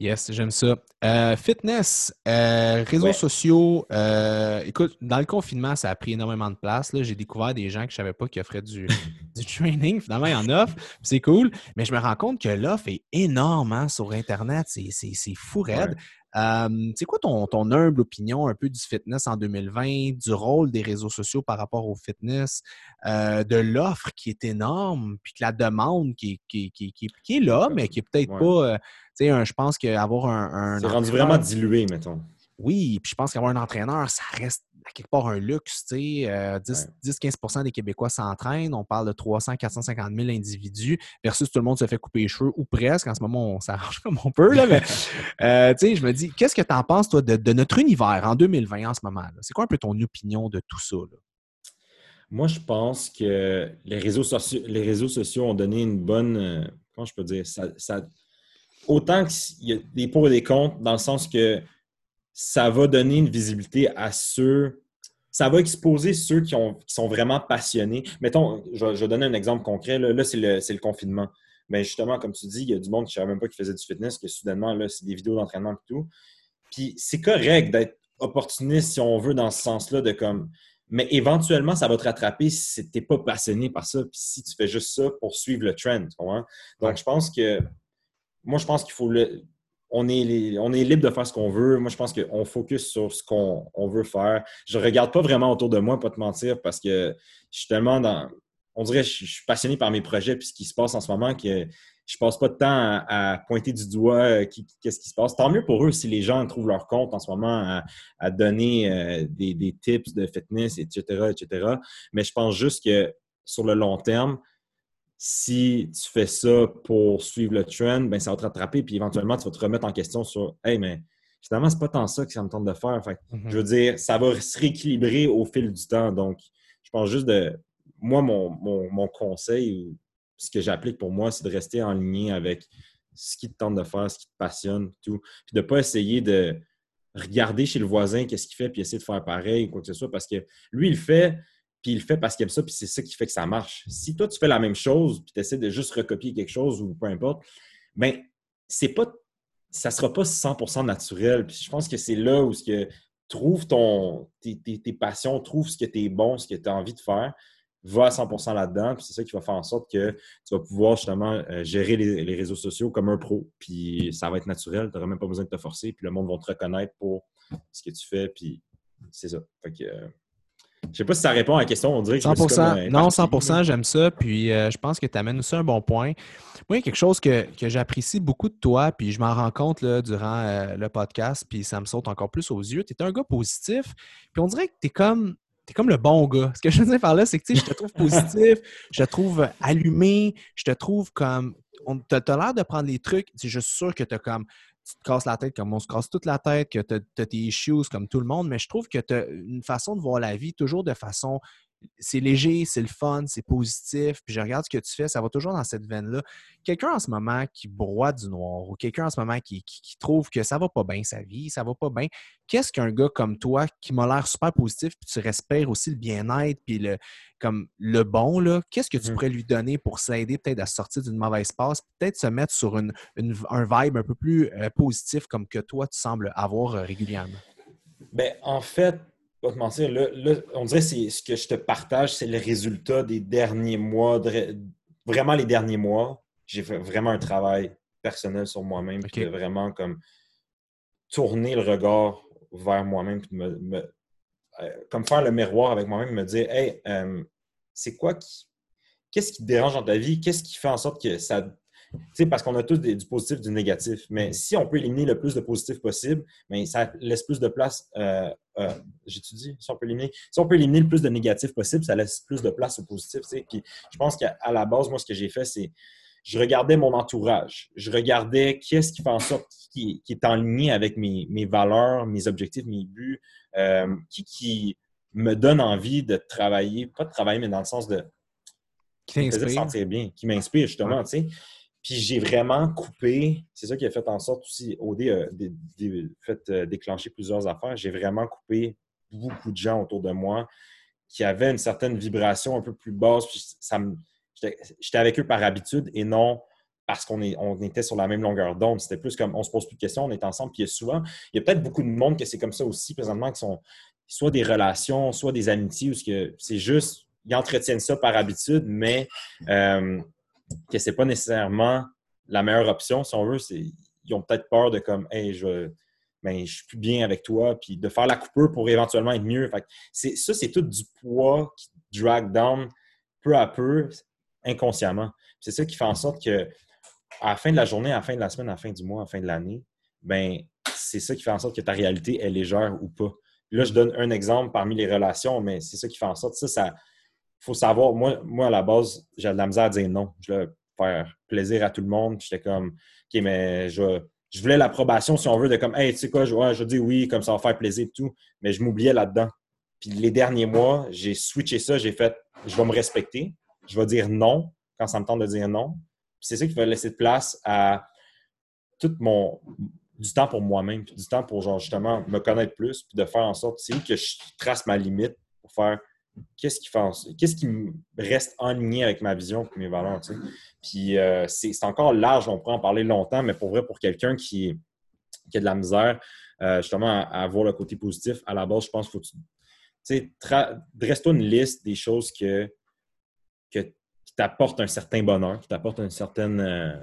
Yes, j'aime ça. Euh, fitness, euh, réseaux sociaux. Euh, écoute, dans le confinement, ça a pris énormément de place. J'ai découvert des gens que je ne savais pas qui offraient du, du training. Finalement, il y en offre. C'est cool. Mais je me rends compte que l'offre est énorme hein, sur Internet. C'est fou raide. C'est quoi ton, ton, humble opinion un peu du fitness en 2020, du rôle des réseaux sociaux par rapport au fitness, de l'offre qui est énorme, puis que la demande qui, qui, qui, qui est là, mais qui est peut-être pas je pense qu'avoir un. un c'est rendu vraiment dilué, mettons. Oui, puis je pense qu'avoir un entraîneur, ça reste à quelque part un luxe. 10-15% euh, des Québécois s'entraînent. On parle de 300-450 000 individus versus tout le monde se fait couper les cheveux ou presque. En ce moment, on s'arrange comme on peut. Là, mais euh, je me dis, qu'est-ce que tu en penses, toi, de, notre univers en 2020 en ce moment? C'est quoi un peu ton opinion de tout ça? Moi, je pense que les réseaux, sociaux, les réseaux sociaux ont donné une bonne. Euh, comment je peux dire? ça autant qu'il y a des pour et des contre, dans le sens que ça va donner une visibilité à ceux, ça va exposer ceux qui, ont, qui sont vraiment passionnés. Mettons, je, vais donner un exemple concret. Là, c'est le, confinement. Mais justement, comme tu dis, il y a du monde qui ne savait même pas qu'il faisait du fitness, que soudainement, là, c'est des vidéos d'entraînement et tout. Puis c'est correct d'être opportuniste, si on veut, dans ce sens-là, de comme. Mais éventuellement, ça va te rattraper si tu n'es pas passionné par ça, puis si tu fais juste ça pour suivre le trend. Donc, je pense que. Moi, je pense qu'il faut le. On est, libre de faire ce qu'on veut. Moi, je pense qu'on focus sur ce qu'on veut faire. Je ne regarde pas vraiment autour de moi, pas te mentir, parce que je suis tellement dans. On dirait que je suis passionné par mes projets et ce qui se passe en ce moment que je passe pas de temps à, pointer du doigt euh, qu'est-ce qui se passe. Tant mieux pour eux si les gens trouvent leur compte en ce moment à, donner euh, des, tips de fitness, etc., etc. Mais je pense juste que sur le long terme, si tu fais ça pour suivre le trend, ben ça va te rattraper, puis éventuellement, tu vas te remettre en question sur Hey, mais finalement, c'est pas tant ça que ça me tente de faire. Mm-hmm. Je veux dire, ça va se rééquilibrer au fil du temps. Donc, je pense juste de. Moi, mon, mon, mon conseil, ce que j'applique pour moi, c'est de rester en ligne avec ce qui te tente de faire, ce qui te passionne, tout. Puis de ne pas essayer de regarder chez le voisin qu'est-ce qu'il fait, puis essayer de faire pareil, ou quoi que ce soit, parce que lui, il fait, puis il le fait parce qu'il aime ça, puis c'est ça qui fait que ça marche. Si toi, tu fais la même chose, puis tu essaies de juste recopier quelque chose ou peu importe, bien, c'est pas, ça sera pas 100% naturel. Puis je pense que c'est là où ce que trouve ton, tes, tes, passions, trouve ce que tu es bon, ce que tu as envie de faire, va à 100% là-dedans. Puis c'est ça qui va faire en sorte que tu vas pouvoir justement euh, gérer les, réseaux sociaux comme un pro. Puis ça va être naturel. Tu n'auras même pas besoin de te forcer. Puis le monde va te reconnaître pour ce que tu fais. Puis c'est ça. Fait que. Euh, je sais pas si ça répond à la question. On dirait que 100%, euh, Non, 100% j'aime ça. Puis je pense que tu amènes aussi un bon point. Moi, il y a quelque chose que, j'apprécie beaucoup de toi, puis je m'en rends compte là, durant le podcast, puis ça me saute encore plus aux yeux. Tu es un gars positif, puis on dirait que tu es comme t'es comme le bon gars. Ce que je veux dire par là, c'est que je te trouve positif, je te trouve allumé, je te trouve comme. Tu as, l'air de prendre les trucs. Je suis sûr que tu comme. Tu te casses la tête comme on se casse toute la tête, que tu as, tes issues comme tout le monde, mais je trouve que tu as une façon de voir la vie toujours de façon c'est léger, c'est le fun, c'est positif, puis je regarde ce que tu fais, ça va toujours dans cette veine-là. Quelqu'un en ce moment qui broie du noir ou quelqu'un en ce moment qui, trouve que ça va pas bien sa vie, ça va pas bien, qu'est-ce qu'un gars comme toi qui m'a l'air super positif, puis tu respires aussi le bien-être, puis le, comme le bon, là, qu'est-ce que tu mmh pourrais lui donner pour s'aider peut-être à sortir d'une mauvaise passe, peut-être se mettre sur une, un vibe un peu plus euh, positif comme que toi tu sembles avoir euh, régulièrement? Bien, en fait, pas te mentir, on dirait que ce que je te partage, c'est le résultat des derniers mois, vraiment les derniers mois. J'ai fait vraiment un travail personnel sur moi-même, puis vraiment comme tourner le regard vers moi-même, puis me, euh, comme faire le miroir avec moi-même, me dire Hey, euh, c'est quoi qui. Qu'est-ce qui te dérange dans ta vie? Qu'est-ce qui fait en sorte que ça sais, parce qu'on a tous du positif, du négatif. Mais si on peut éliminer le plus de positif possible, mais ça laisse plus de place. Euh, euh, J'étudie. Si on peut éliminer, si on peut éliminer le plus de négatif possible, ça laisse plus de place au positif. Puis je pense qu'à la base, moi, ce que j'ai fait, c'est je regardais mon entourage. Je regardais qu'est-ce qui fait en sorte qui, est en ligne avec mes, valeurs, mes objectifs, mes buts, euh, qui, qui me donne envie de travailler, pas de travailler, mais dans le sens de qui me sentir bien, qui m'inspire justement, tu sais. Puis j'ai vraiment coupé, c'est ça qui a fait en sorte aussi, OD a fait euh, déclencher plusieurs affaires. J'ai vraiment coupé beaucoup de gens autour de moi qui avaient une certaine vibration un peu plus basse. j'étais avec eux par habitude et non parce qu'on on était sur la même longueur d'onde. C'était plus comme on se pose plus de questions, on est ensemble. Puis il y a souvent, il y a peut-être beaucoup de monde que c'est comme ça aussi présentement, qui sont soit des relations, soit des amitiés, que c'est juste, ils entretiennent ça par habitude, mais euh, que c'est pas nécessairement la meilleure option, si on veut. Ils ont peut-être peur de comme Hey, je, ben, je suis plus bien avec toi, puis de faire la coupure pour éventuellement être mieux. Fait ça, c'est tout du poids qui drag down peu à peu, inconsciemment. C'est ça qui fait en sorte que à la fin de la journée, à la fin de la semaine, à la fin du mois, à la fin de l'année, ben c'est ça qui fait en sorte que ta réalité est légère ou pas. là, je donne un exemple parmi les relations, mais c'est ça qui fait en sorte, ça, ça, faut savoir, moi, moi, à la base, j'ai de la misère à dire non. Je voulais faire plaisir à tout le monde. J'étais comme, OK, mais je, je voulais l'approbation, si on veut, de comme, hey, tu sais quoi, je, dis oui, comme ça va faire plaisir et tout. Mais je m'oubliais là-dedans. Puis les derniers mois, j'ai switché ça, j'ai fait, je vais me respecter. Je vais dire non quand ça me tente de dire non. c'est ça qui va laisser de place à tout mon du temps pour moi-même, puis du temps pour justement me connaître plus, puis de faire en sorte que je trace ma limite pour faire qu'est-ce qui reste en ligne avec ma vision et mes valeurs. Puis euh, c'est encore large, on pourrait en parler longtemps, mais pour vrai, pour quelqu'un qui, a de la misère euh, justement à, voir le côté positif, à la base, je pense qu'il faut tu sais, dresse-toi une liste des choses que, qui t'apportent un certain bonheur, qui t'apportent une certaine euh,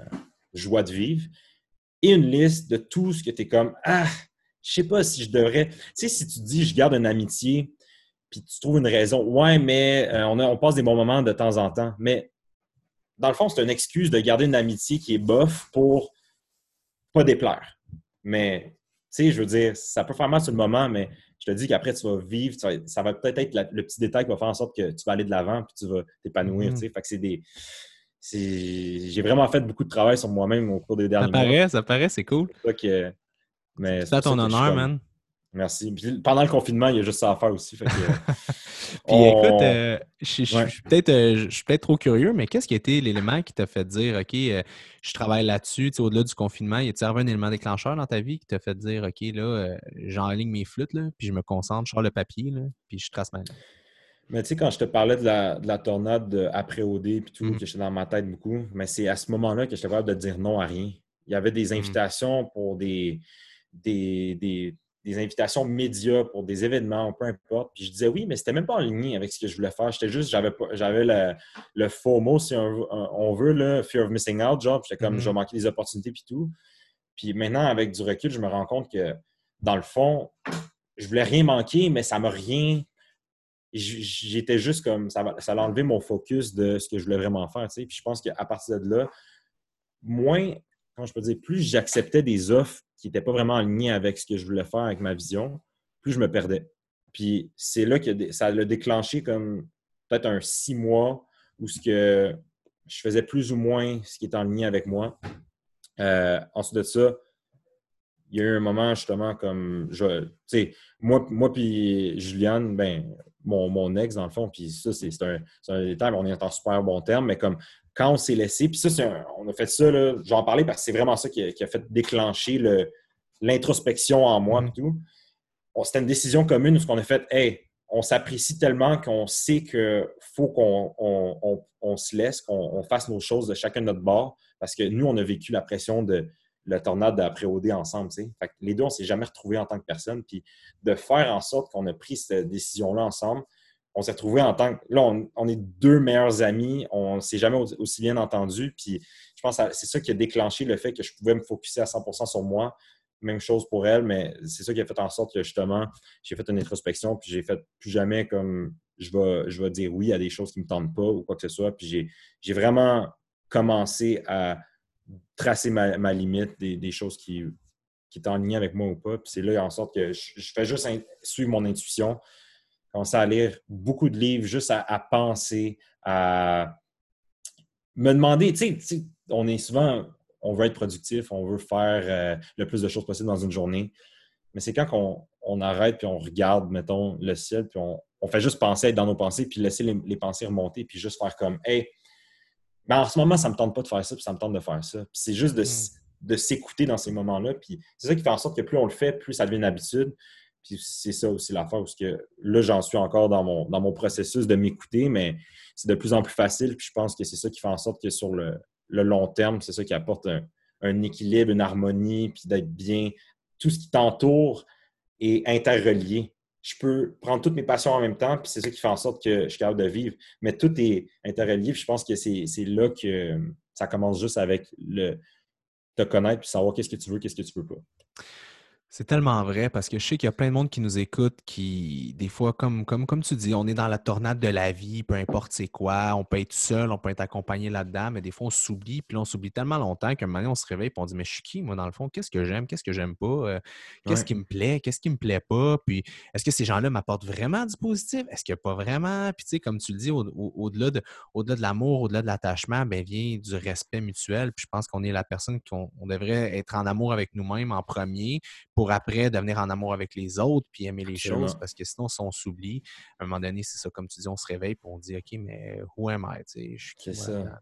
joie de vivre, et une liste de tout ce que tu es comme Ah, je sais pas si je devrais. Tu sais, si tu dis je garde une amitié, puis tu trouves une raison, ouais, mais euh, on, on passe des bons moments de temps en temps. Mais dans le fond, c'est une excuse de garder une amitié qui est bof pour pas déplaire. Mais, tu sais, je veux dire, ça peut faire mal sur le moment, mais je te dis qu'après, tu vas vivre, ça va peut-être être le petit détail qui va faire en sorte que tu vas aller de l'avant puis tu vas t'épanouir, tu sais. Mm. Fait que c'est des... J'ai vraiment fait beaucoup de travail sur moi-même au cours des derniers mois. Ça paraît, ça paraît, c'est cool. C'est à ton honneur, man. Merci. pendant le confinement, il y a juste ça à faire aussi. Puis écoute, euh, je, suis peut-être euh, peut trop curieux, mais qu'est-ce qui a été l'élément qui t'a fait dire OK, euh, je travaille là-dessus, au-delà du confinement, y a-t-il un élément déclencheur dans ta vie qui t'a fait dire OK, là, j'enligne mes flûtes, là, puis je me concentre, je sors le papier, là, puis je trace ma mais tu sais, quand je te parlais de la, tornade après OD puis tout, mmh. que j'étais dans ma tête beaucoup, mais c'est à ce moment-là que j'étais capable de dire non à rien. Il y avait des mmh. invitations pour des, des, des invitations médias pour des événements, peu importe. Puis je disais oui, mais c'était même pas en ligne avec ce que je voulais faire. J'étais juste, j'avais, j'avais le, le FOMO, si on, veut, le Fear of Missing Out, genre, j'étais comme, je vais mm-hmm. manquer des opportunités, puis tout. Puis maintenant, avec du recul, je me rends compte que, dans le fond, je voulais rien manquer, mais ça m'a rien. J'étais juste comme, ça, ça a enlevé mon focus de ce que je voulais vraiment faire, tu sais. Puis je pense qu'à partir de là, moins, quand je peux dire, plus j'acceptais des offres qui n'était pas vraiment aligné avec ce que je voulais faire, avec ma vision, plus je me perdais. Puis c'est là que ça l'a déclenché comme peut-être un six mois où ce que je faisais plus ou moins ce qui était en ligne avec moi. Euh, ensuite de ça, il y a eu un moment justement comme je, sais, moi, moi puis Juliane, ben, mon, mon, ex dans le fond, puis ça, c'est un, un, détail, on est en super bon terme, mais comme quand on s'est laissé, puis ça, on a fait ça, j'en parlais parce que c'est vraiment ça qui a, fait déclencher l'introspection en moi et tout. C'était une décision commune où on a fait, hey, on s'apprécie tellement qu'on sait qu'il faut qu'on on, se laisse, qu'on fasse nos choses de chacun de notre bord, parce que nous, on a vécu la pression de la tornade après OD ensemble. Les deux, on ne s'est jamais retrouvés en tant que personne. Puis de faire en sorte qu'on a pris cette décision-là ensemble, on s'est retrouvé en tant que. Là, on, est deux meilleurs amis, on ne s'est jamais aussi bien entendu. Puis je pense que c'est ça qui a déclenché le fait que je pouvais me focuser à 100% sur moi. Même chose pour elle, mais c'est ça qui a fait en sorte que justement, j'ai fait une introspection, puis j'ai fait plus jamais comme je vais, je vais dire oui à des choses qui ne me tentent pas ou quoi que ce soit. Puis j'ai vraiment commencé à tracer ma, limite des, choses qui, étaient en ligne avec moi ou pas. Puis c'est là en sorte que je fais juste suivre mon intuition commencer à lire beaucoup de livres, juste à, penser, à me demander, tu sais, on est souvent, on veut être productif, on veut faire euh, le plus de choses possible dans une journée, mais c'est quand on, arrête puis on regarde, mettons, le ciel, puis on, fait juste penser être dans nos pensées, puis laisser les, pensées remonter, puis juste faire comme, hey, mais en ce moment, ça ne me tente pas de faire ça, puis ça me tente de faire ça. Puis c'est juste de, mm. de s'écouter dans ces moments-là. Puis c'est ça qui fait en sorte que plus on le fait, plus ça devient une habitude c'est ça aussi la parce que là, j'en suis encore dans mon, dans mon processus de m'écouter, mais c'est de plus en plus facile. Puis je pense que c'est ça qui fait en sorte que sur le, long terme, c'est ça qui apporte un, équilibre, une harmonie, puis d'être bien. Tout ce qui t'entoure est interrelié. Je peux prendre toutes mes passions en même temps, puis c'est ça qui fait en sorte que je suis capable de vivre. Mais tout est interrelié. Puis je pense que c'est là que ça commence juste avec le te connaître puis savoir qu'est-ce que tu veux, qu'est-ce que tu veux pas. C'est tellement vrai parce que je sais qu'il y a plein de monde qui nous écoute qui, des fois, comme, comme, comme tu dis, on est dans la tornade de la vie, peu importe c'est quoi, on peut être seul, on peut être accompagné là-dedans, mais des fois on s'oublie, puis on s'oublie tellement longtemps qu'un moment on se réveille et on dit Mais je suis qui, moi, dans le fond? Qu'est-ce que j'aime? Qu'est-ce que j'aime pas? Euh, qu'est-ce qui me plaît? Qu'est-ce qui me plaît pas? Puis est-ce que ces gens-là m'apportent vraiment du positif? Est-ce qu'il n'y a pas vraiment? Puis tu sais, comme tu le dis, au-delà de, au de l'amour, au-delà de l'attachement, ben vient du respect mutuel. Puis je pense qu'on est la personne qu'on devrait être en amour avec nous-mêmes en premier pour après devenir en amour avec les autres, puis aimer les choses, parce que sinon, si on s'oublie, à un moment donné, c'est ça, comme tu dis, on se réveille, puis on dit, OK, mais who am I? C'est ça.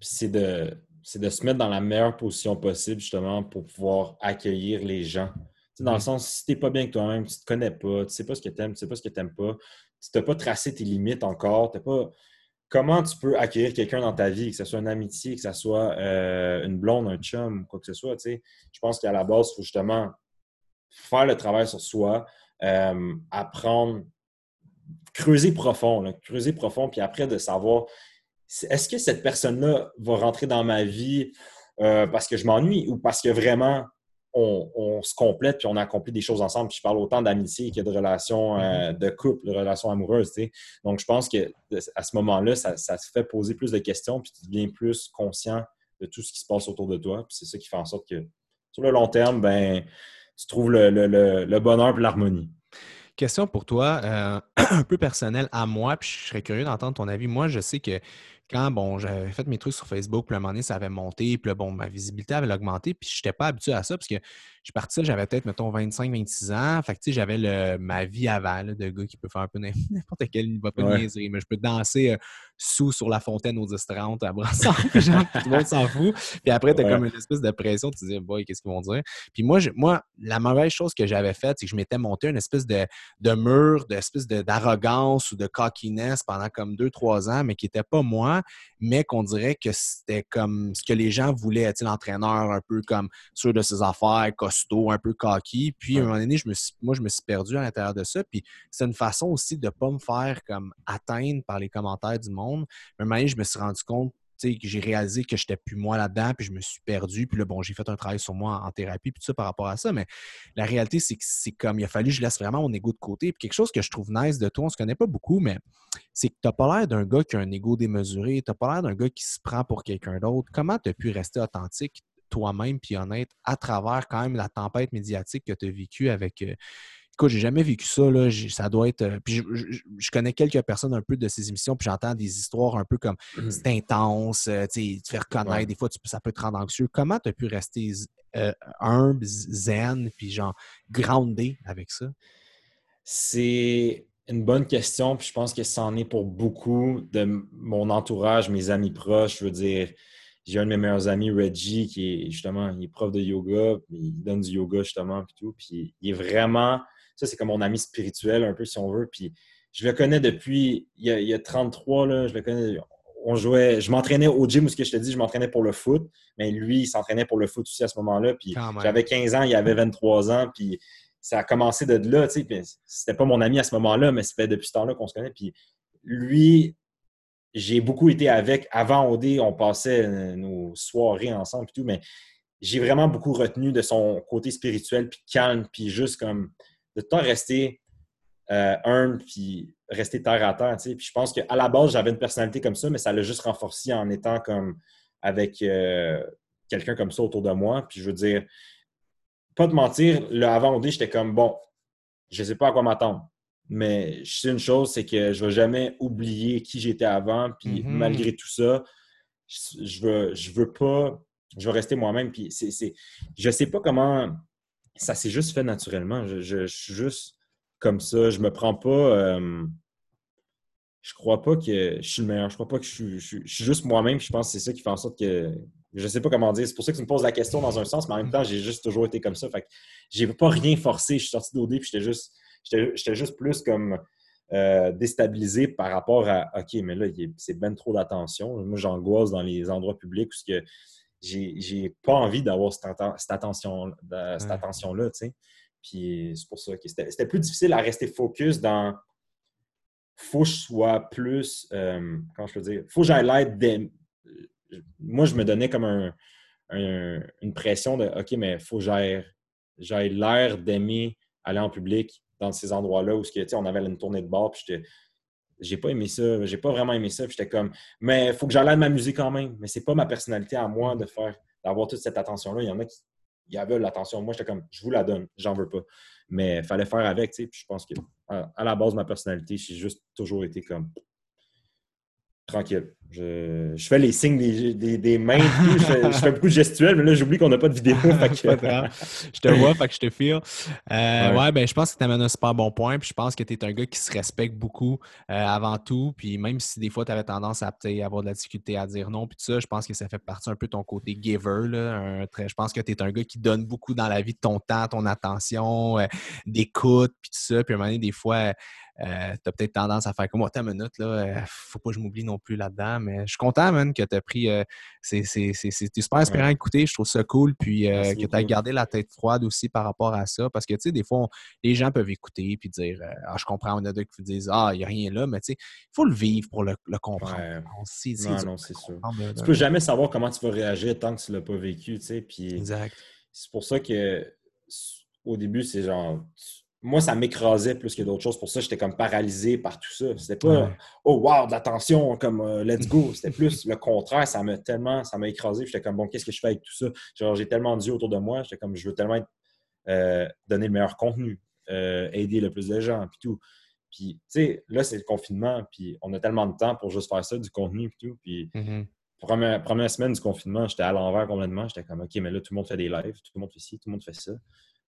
c'est de, de se mettre dans la meilleure position possible, justement, pour pouvoir accueillir les gens. dans le mmh. sens, si tu n'es pas bien avec toi-même, tu ne te connais pas, tu ne sais pas ce que tu aimes, tu ne sais pas ce que tu n'aimes pas, tu n'as pas tracé tes limites encore, tu pas comment tu peux accueillir quelqu'un dans ta vie, que ce soit une amitié, que ce soit euh, une blonde, un chum, quoi que ce soit. Je pense qu'à la base, il faut justement faire le travail sur soi, euh, apprendre, creuser profond, creuser profond, puis après de savoir est-ce que cette personne-là va rentrer dans ma vie euh, parce que je m'ennuie ou parce que vraiment on, se complète puis on accomplit des choses ensemble. je parle autant d'amitié que de relations euh, mm-hmm. de couple, de relations amoureuses. Donc, je pense que à ce moment-là, ça, te fait poser plus de questions puis tu deviens plus conscient de tout ce qui se passe autour de toi. c'est ça qui fait en sorte que sur le long terme, ben, tu trouves le, bonheur et l'harmonie. Question pour toi, euh, un peu personnelle à moi, puis je serais curieux d'entendre ton avis. Moi, je sais que quand bon, j'avais fait mes trucs sur Facebook, puis à un moment donné, ça avait monté, puis bon, ma visibilité avait augmenté, puis je n'étais pas habitué à ça parce que je suis parti, j'avais peut-être, mettons, 25, 26 ans. Fait que, tu sais, j'avais ma vie avant, de gars qui peut faire un peu n'importe quel niveau, pas ouais. mais je peux danser euh, sous sur la fontaine aux 10-30 à Brassard, genre, tout le monde s'en fout. Puis après, tu as comme une espèce de pression, tu te dis, boy, qu'est-ce qu'ils vont dire? Puis moi, moi, la mauvaise chose que j'avais faite, c'est que je m'étais monté une espèce de, de mur, de espèce d'arrogance ou de cockiness pendant comme 2-3 ans, mais qui n'était pas moi, mais qu'on dirait que c'était comme ce que les gens voulaient, être l'entraîneur un peu comme sûr de ses affaires, un peu cocky. Puis, à un moment donné, je me moi, je me suis perdu à l'intérieur de ça. Puis, c'est une façon aussi de ne pas me faire comme atteindre par les commentaires du monde. Mais à un moment donné, je me suis rendu compte que j'ai réalisé que je n'étais plus moi là-dedans, puis je me suis perdu. Puis là, bon, j'ai fait un travail sur moi en, thérapie, puis tout ça par rapport à ça. Mais la réalité, c'est que c'est comme il a fallu que je laisse vraiment mon ego de côté. Puis quelque chose que je trouve nice de toi, on ne se connaît pas beaucoup, mais c'est que tu n'as pas l'air d'un gars qui a un ego démesuré, tu n'as pas l'air d'un gars qui se prend pour quelqu'un d'autre. Comment tu as pu rester authentique? Toi-même puis honnête à travers quand même la tempête médiatique que tu as vécue avec. Euh, écoute, j'ai jamais vécu ça. Là. Ça doit être. Euh, puis je, connais quelques personnes un peu de ces émissions, puis j'entends des histoires un peu comme mmh. c'est intense, euh, tu te fais reconnaître, des fois ça peut te rendre anxieux. Comment tu as pu rester humble, zen, puis genre groundé avec ça? C'est une bonne question, puis je pense que c'en est pour beaucoup de mon entourage, mes amis proches. Je veux dire, j'ai un de mes meilleurs amis, Reggie, qui est justement, il est prof de yoga, il donne du yoga justement, puis tout. Puis il est vraiment, ça c'est comme mon ami spirituel un peu si on veut. Puis je le connais depuis, il y a, 33, là, je le connais, on jouait, je m'entraînais au gym où ce que je te dis, je m'entraînais pour le foot, mais lui, il s'entraînait pour le foot aussi à ce moment-là. Puis j'avais 15 ans, il avait 23 ans, puis ça a commencé de là, tu sais. C'était pas mon ami à ce moment-là, mais c'était depuis ce temps-là qu'on se connaît. Puis lui, j'ai beaucoup été avec. Avant OD, on passait euh, nos soirées ensemble et tout, mais j'ai vraiment beaucoup retenu de son côté spirituel, puis calme, puis juste comme de temps rester euh, humble, puis rester terre à terre. Puis je pense qu'à la base, j'avais une personnalité comme ça, mais ça l'a juste renforcé en étant comme avec euh, quelqu'un comme ça autour de moi. Puis je veux dire, pas de mentir, le avant OD, j'étais comme bon, je ne sais pas à quoi m'attendre. Mais je sais une chose, c'est que je ne vais jamais oublier qui j'étais avant. Puis mhm. malgré tout ça, je veux, je veux pas. Je veux rester moi-même. Puis c'est, je ne sais pas comment. Ça s'est juste fait naturellement. Je, suis juste comme ça. Je me prends pas. Euh, je crois pas que je suis le meilleur. Je crois pas que je suis, juste moi-même. Je pense que c'est ça qui fait en sorte que. Je sais pas comment dire. C'est pour ça que tu me poses la question dans un sens, mais en même temps, j'ai juste toujours été comme ça. Fait que j'ai pas rien forcé. Je suis sorti d'OD puis j'étais juste J'étais juste plus comme euh, déstabilisé par rapport à OK, mais là, c'est ben trop d'attention. Moi, j'angoisse dans les endroits publics parce que j'ai pas envie d'avoir cette, attention-là, cette attention tu sais. Puis c'est pour ça que c'était plus difficile à rester focus dans faut que je sois plus, euh, comment je peux dire, faut que j'aille l'aide Moi, je me donnais comme un, une pression de OK, mais faut que j'aille l'air d'aimer aller en public, dans ces endroits-là où on avait une tournée de bar, puis j'ai pas aimé ça, j'ai pas vraiment aimé ça, j'étais comme, mais faut que j'allais m'amuser quand même, mais c'est pas ma personnalité à moi de faire, d'avoir toute cette attention-là. Il y en a qui y avaient l'attention. Moi, j'étais comme, je vous la donne, j'en veux pas. Mais il fallait faire avec, tu sais, puis je pense que à, la base de ma personnalité, j'ai juste toujours été comme tranquille. Je, fais les signes des, des, mains, je, fais, beaucoup de gestuels, mais là, j'oublie qu'on n'a pas de vidéo. je te vois, fait que je te file. Euh, ouais. ben, je pense que tu amènes un super bon point. Puis je pense que tu es un gars qui se respecte beaucoup euh, avant tout. Puis même si des fois, tu avais tendance à avoir de la difficulté à dire non, puis tout ça, je pense que ça fait partie un peu de ton côté giver. Là, je pense que tu es un gars qui donne beaucoup dans la vie de ton temps, ton attention, euh, d'écoute, puis tout ça. Puis à un moment donné, des fois, euh, tu as peut-être tendance à faire comme moi, oh, une minute, là, euh, faut pas que je m'oublie non plus là-dedans. Mais je suis content, man, que tu as pris. Euh, c'est super inspirant à écouter. Je trouve ça cool. Puis que tu as gardé la tête froide aussi par rapport à ça. Parce que, tu sais, des fois, les gens peuvent écouter puis dire Ah, je comprends. On a d'autres qui disent Ah, il n'y a rien là. Mais tu sais, il faut le vivre pour le, comprendre. non, non, c'est sûr. tu peux jamais savoir comment tu vas réagir tant que tu ne l'as pas vécu. Tu sais, puis exact. C'est pour ça que au début, c'est genre moi, ça m'écrasait plus que d'autres choses. Pour ça, j'étais comme paralysé par tout ça. C'était pas oh wow, de l'attention, comme euh, let's go. C'était plus le contraire. Ça m'a tellement, ça m'a écrasé. J'étais comme bon, qu'est-ce que je fais avec tout ça? Genre, j'ai tellement dit autour de moi. J'étais comme je veux tellement euh, donner le meilleur contenu, euh, aider le plus de gens, puis tout. Puis, tu sais, là, c'est le confinement, puis on a tellement de temps pour juste faire ça, du contenu, puis tout. Puis, mm-hmm. première, première semaine du confinement, j'étais à l'envers complètement. J'étais comme, OK, mais là, tout le monde fait des lives, tout le monde fait ci, tout le monde fait ça.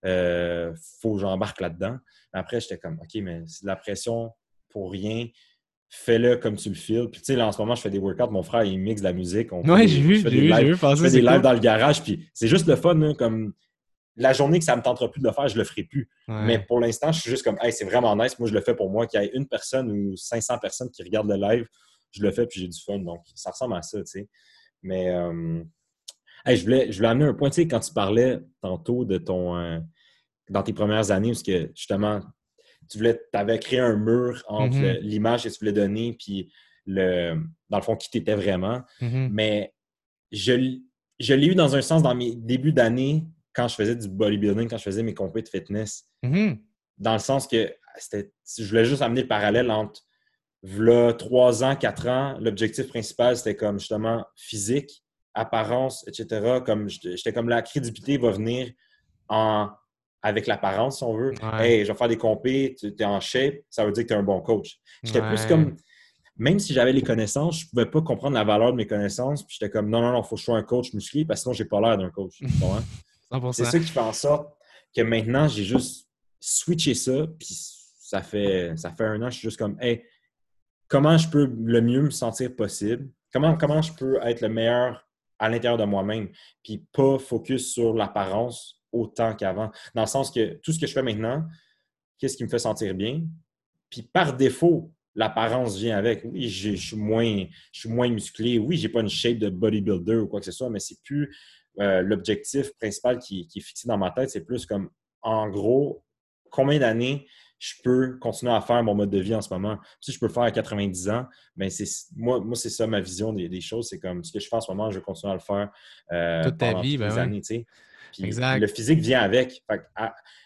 Euh, faut que j'embarque là-dedans. Après, j'étais comme, OK, mais c'est de la pression pour rien. Fais-le comme tu le files. Puis, tu sais, là, en ce moment, je fais des workouts. Mon frère, il mixe de la musique. Oui, j'ai vu, j'ai vu, Je fais des lives dans le garage. Puis, c'est juste le fun, hein, comme la journée que ça me tentera plus de le faire, je le ferai plus. Mais pour l'instant, je suis juste comme, hey, c'est vraiment nice. Moi, je le fais pour moi. Qu'il y ait une personne ou 500 personnes qui regardent le live, je le fais puis j'ai du fun. Donc, ça ressemble à ça, tu sais. Mais, euh, je, voulais, je voulais amener un point, tu sais, quand tu parlais tantôt de ton. Euh, dans tes premières années, parce que justement, tu voulais, avais créé un mur entre mm-hmm. l'image que tu voulais donner, puis le, dans le fond, qui tu étais vraiment. Mm-hmm. Mais je, je l'ai eu dans un sens dans mes débuts d'année, quand je faisais du bodybuilding, quand je faisais mes compétitions de fitness. Mm-hmm. Dans le sens que je voulais juste amener le parallèle entre là, trois ans, quatre ans, l'objectif principal, c'était comme justement physique apparence, etc. Comme j'étais comme la crédibilité va venir en avec l'apparence, si on veut. Hey, je vais faire des compés, tu es en shape, ça veut dire que tu es un bon coach. J'étais plus comme, même si j'avais les connaissances, je ne pouvais pas comprendre la valeur de mes connaissances. Puis j'étais comme, non, non, non, il faut que je sois un coach musclé parce que sinon, j'ai pas l'air d'un coach. C'est ça qui fait en sorte que maintenant, j'ai juste switché ça. Puis ça fait, ça fait un an, je suis juste comme, hey, comment je peux le mieux me sentir possible? Comment, comment je peux être le meilleur à l'intérieur de moi-même, puis pas focus sur l'apparence autant qu'avant. Dans le sens que tout ce que je fais maintenant, qu'est-ce qui me fait sentir bien? Puis par défaut, l'apparence vient avec. Oui, je suis moins, je suis moins musclé. Oui, j'ai pas une shape de bodybuilder ou quoi que ce soit, mais c'est plus euh, l'objectif principal qui, qui, est fixé dans ma tête. C'est plus comme, en gros, combien d'années je peux continuer à faire mon mode de vie en ce moment? Si je peux le faire à 90 ans, ben c'est moi, moi c'est ça ma vision des, choses. C'est comme ce que je fais en ce moment, je vais continuer à le faire euh, toute ta vie, ben années. Le physique vient avec.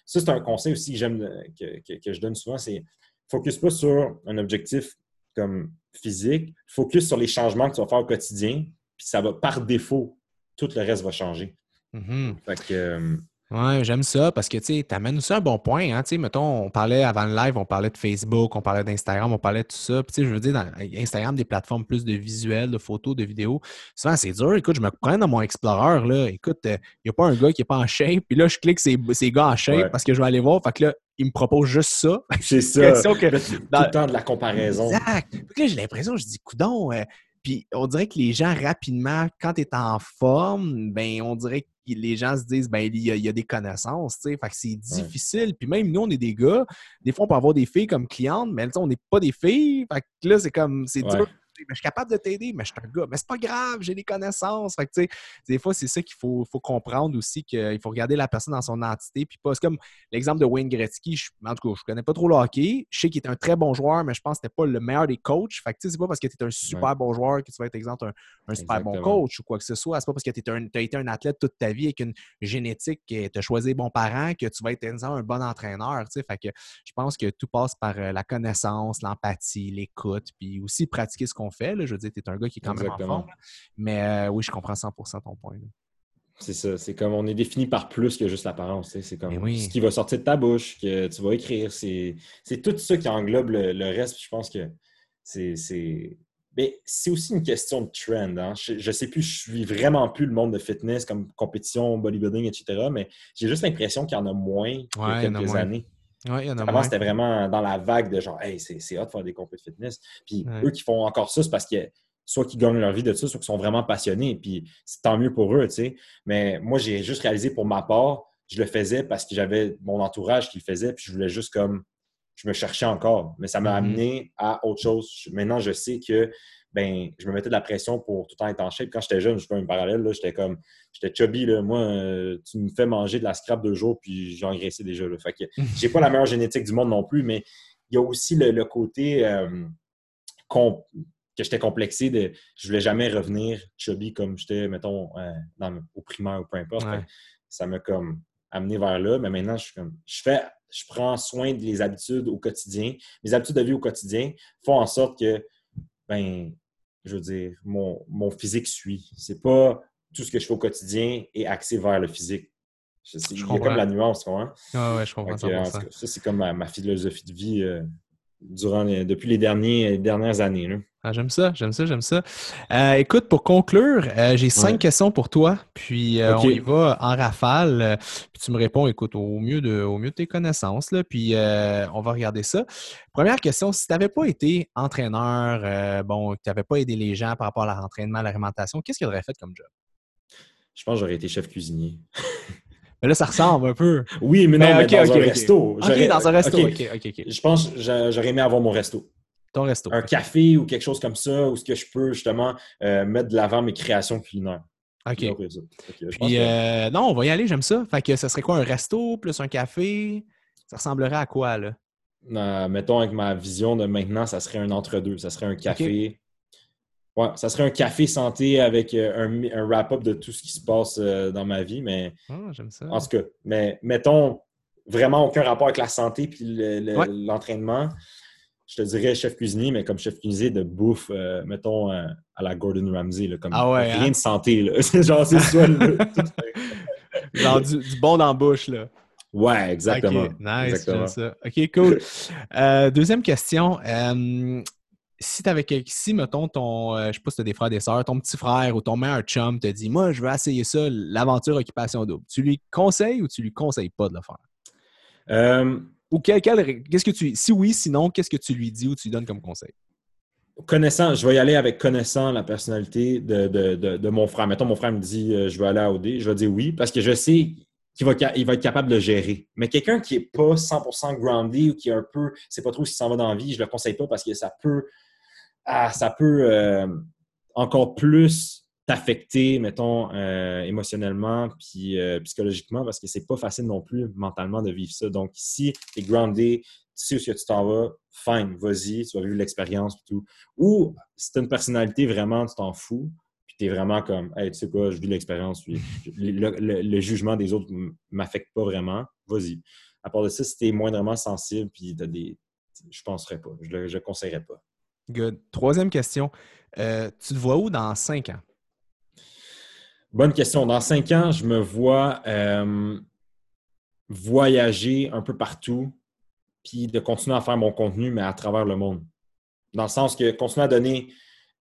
ça, c'est un conseil aussi que j'aime que, je donne souvent, c'est focus pas sur un objectif comme physique, focus sur les changements que tu vas faire au quotidien, puis ça va par défaut, tout le reste va changer. Mm-hmm. Fait que, euh, oui, j'aime ça parce que tu amènes aussi un bon point. Hein, mettons, on parlait avant le live, on parlait de Facebook, on parlait d'Instagram, on parlait de tout ça. Puis, je veux dire, dans Instagram, des plateformes plus de visuels, de photos, de vidéos. Souvent, c'est dur. Écoute, je me prends dans mon Explorer. Là. Écoute, il euh, n'y a pas un gars qui n'est pas en shape. Puis là, je clique ces, ces gars en shape parce que je vais aller voir. Fait que là, il me propose juste ça. C'est ça. Que, dans... Tout le temps de la comparaison. Exact. Puis là, j'ai l'impression, je dis, coudon, euh, puis on dirait que les gens, rapidement, quand tu es en forme, ben on dirait que les gens se disent, ben il y a, des connaissances, tu sais. Fait que c'est difficile. Puis même nous, on est des gars. Des fois, on peut avoir des filles comme clientes, mais on n'est pas des filles. Fait que là, c'est comme, c'est dur je suis capable de t'aider, mais je suis un gars. Mais c'est pas grave, j'ai des connaissances. Fait que, des fois, c'est ça qu'il faut, faut, comprendre aussi, qu'il faut regarder la personne dans son entité. Puis pas, c'est comme l'exemple de Wayne Gretzky. en tout cas, je connais pas trop le hockey. Je sais qu'il est un très bon joueur, mais je pense que c'était pas le meilleur des coachs. Fait que, c'est pas parce que tu es un super bon joueur que tu vas être, exemple, un, super bon coach ou quoi que ce soit. C'est pas parce que tu as été un athlète toute ta vie avec une génétique que tu as choisi bons parents que tu vas être, un bon entraîneur. Fait que je pense que tout passe par euh, la connaissance, l'empathie, l'écoute, puis aussi pratiquer ce qu'on fait. Je veux dire, tu es un gars qui est quand même en forme. Mais euh, oui, je comprends 100% ton point. C'est ça. C'est comme on est défini par plus que juste l'apparence. C'est comme ce qui va sortir de ta bouche, que tu vas écrire. C'est tout ça qui englobe le, reste. Je pense que c'est ben, c'est aussi une question de trend. Hein. Je, ne sais plus, je suis vraiment plus le monde de fitness comme compétition, bodybuilding, etc. Mais j'ai juste l'impression qu'il y en a moins que quelques années. Ouais, il y en a Avant, c'était vraiment dans la vague de genre, hey, c'est hot de faire des compétitions de fitness. Puis eux qui font encore ça, c'est parce que soit qu'ils gagnent leur vie de ça, soit qu'ils sont vraiment passionnés. Puis c'est tant mieux pour eux, tu sais. Mais moi, j'ai juste réalisé pour ma part, je le faisais parce que j'avais mon entourage qui le faisait, puis je voulais juste comme je me cherchais encore. Mais ça m'a mm-hmm. amené à autre chose. Maintenant, je sais que ben, je me mettais de la pression pour tout le temps être en shape. Quand j'étais jeune, je fais un parallèle, j'étais comme, j'étais chubby, là. moi, euh, tu me fais manger de la scrap deux jours, puis j'ai engraissé déjà. Là. Fait que j'ai pas la meilleure génétique du monde non plus, mais il y a aussi le, côté euh, que j'étais complexé de, je voulais jamais revenir chubby comme j'étais, mettons, euh, dans, au primaire ou peu importe. Ça m'a comme amené vers là, mais maintenant, je suis comme, je fais je prends soin des habitudes au quotidien. Mes habitudes de vie au quotidien font en sorte que, ben, je veux dire, mon, physique suit. C'est pas tout ce que je fais au quotidien est axé vers le physique. Je il y a comme la nuance, tu vois. Ah ouais, je comprends. ça, c'est comme ma, philosophie de vie euh, durant depuis les, derniers, dernières années. Là. Ah, j'aime ça, j'aime ça, j'aime ça. Euh, écoute, pour conclure, euh, j'ai cinq questions pour toi, puis euh, on y va en rafale. puis tu me réponds, écoute, au mieux de, au mieux de tes connaissances, là, puis on va regarder ça. Première question, si tu n'avais pas été entraîneur, bon, tu n'avais pas aidé les gens par rapport à l'entraînement, à l'alimentation, qu'est-ce que tu aurais fait comme job? Je pense que j'aurais été chef cuisinier. Mais là, ça ressemble un peu. Oui, mais non, mais, dans un resto. OK, dans un resto. OK, OK, Je pense que j'aurais aimé avoir mon resto resto. Un café ou quelque chose comme ça, où ce que je peux justement euh, mettre de l'avant mes créations culinaires. OK. Puis, euh, non, on va y aller, j'aime ça. Fait que ça serait quoi, un resto plus un café? Ça ressemblerait à quoi, là? Euh, mettons, avec ma vision de maintenant, ça serait un entre-deux. Ça serait un café. Ouais, ça serait un café santé avec un, un wrap-up de tout ce qui se passe dans ma vie. Mais oh, j'aime ça. En tout cas, mais mettons vraiment aucun rapport avec la santé puis l'entraînement je te dirais chef cuisinier, mais comme chef cuisinier de bouffe, euh, mettons, euh, à la Gordon Ramsay, là, comme ah rien hein? de santé. Là. genre, c'est genre du, bon dans la bouche, là. Ouais, exactement. nice, ça. OK, cool. Euh, deuxième question. Si tu avais si, mettons, ton, je sais pas si tu as des frères, des sœurs, ton petit frère ou ton meilleur chum te dit Moi, je veux essayer ça, l'aventure occupation double, tu lui conseilles ou tu lui conseilles pas de le faire? Ou qu'est-ce que tu. Si oui, sinon, qu'est-ce que tu lui dis ou tu lui donnes comme conseil? Connaissant, je vais y aller avec connaissant la personnalité de, mon frère. Mettons, mon frère me dit euh, je veux aller à OD, je vais dire oui, parce que je sais qu'il va, il va être capable de gérer. Mais quelqu'un qui n'est pas 100% grounded ou qui est un peu, c'est pas trop s'il s'en va dans la vie, je ne le conseille pas parce que ça peut, ah, ça peut euh, encore plus t'affecter, mettons, euh, émotionnellement puis euh, psychologiquement parce que c'est pas facile non plus mentalement de vivre ça. Donc, si tu es groundé, tu sais où tu t'en vas, fine, vas-y, tu vas vivre l'expérience et tout. Ou si tu une personnalité vraiment, tu t'en fous, puis tu es vraiment comme, hey, tu sais quoi, je vis l'expérience, puis le, jugement des autres m'affecte pas vraiment, vas-y. À part de ça, si tu es moindrement sensible, puis tu des. Je penserais pas, je ne conseillerais pas. Good. Troisième question. Euh, tu te vois où dans cinq ans? Bonne question. Dans cinq ans, je me vois euh, voyager un peu partout, puis de continuer à faire mon contenu, mais à travers le monde. Dans le sens que continuer à donner,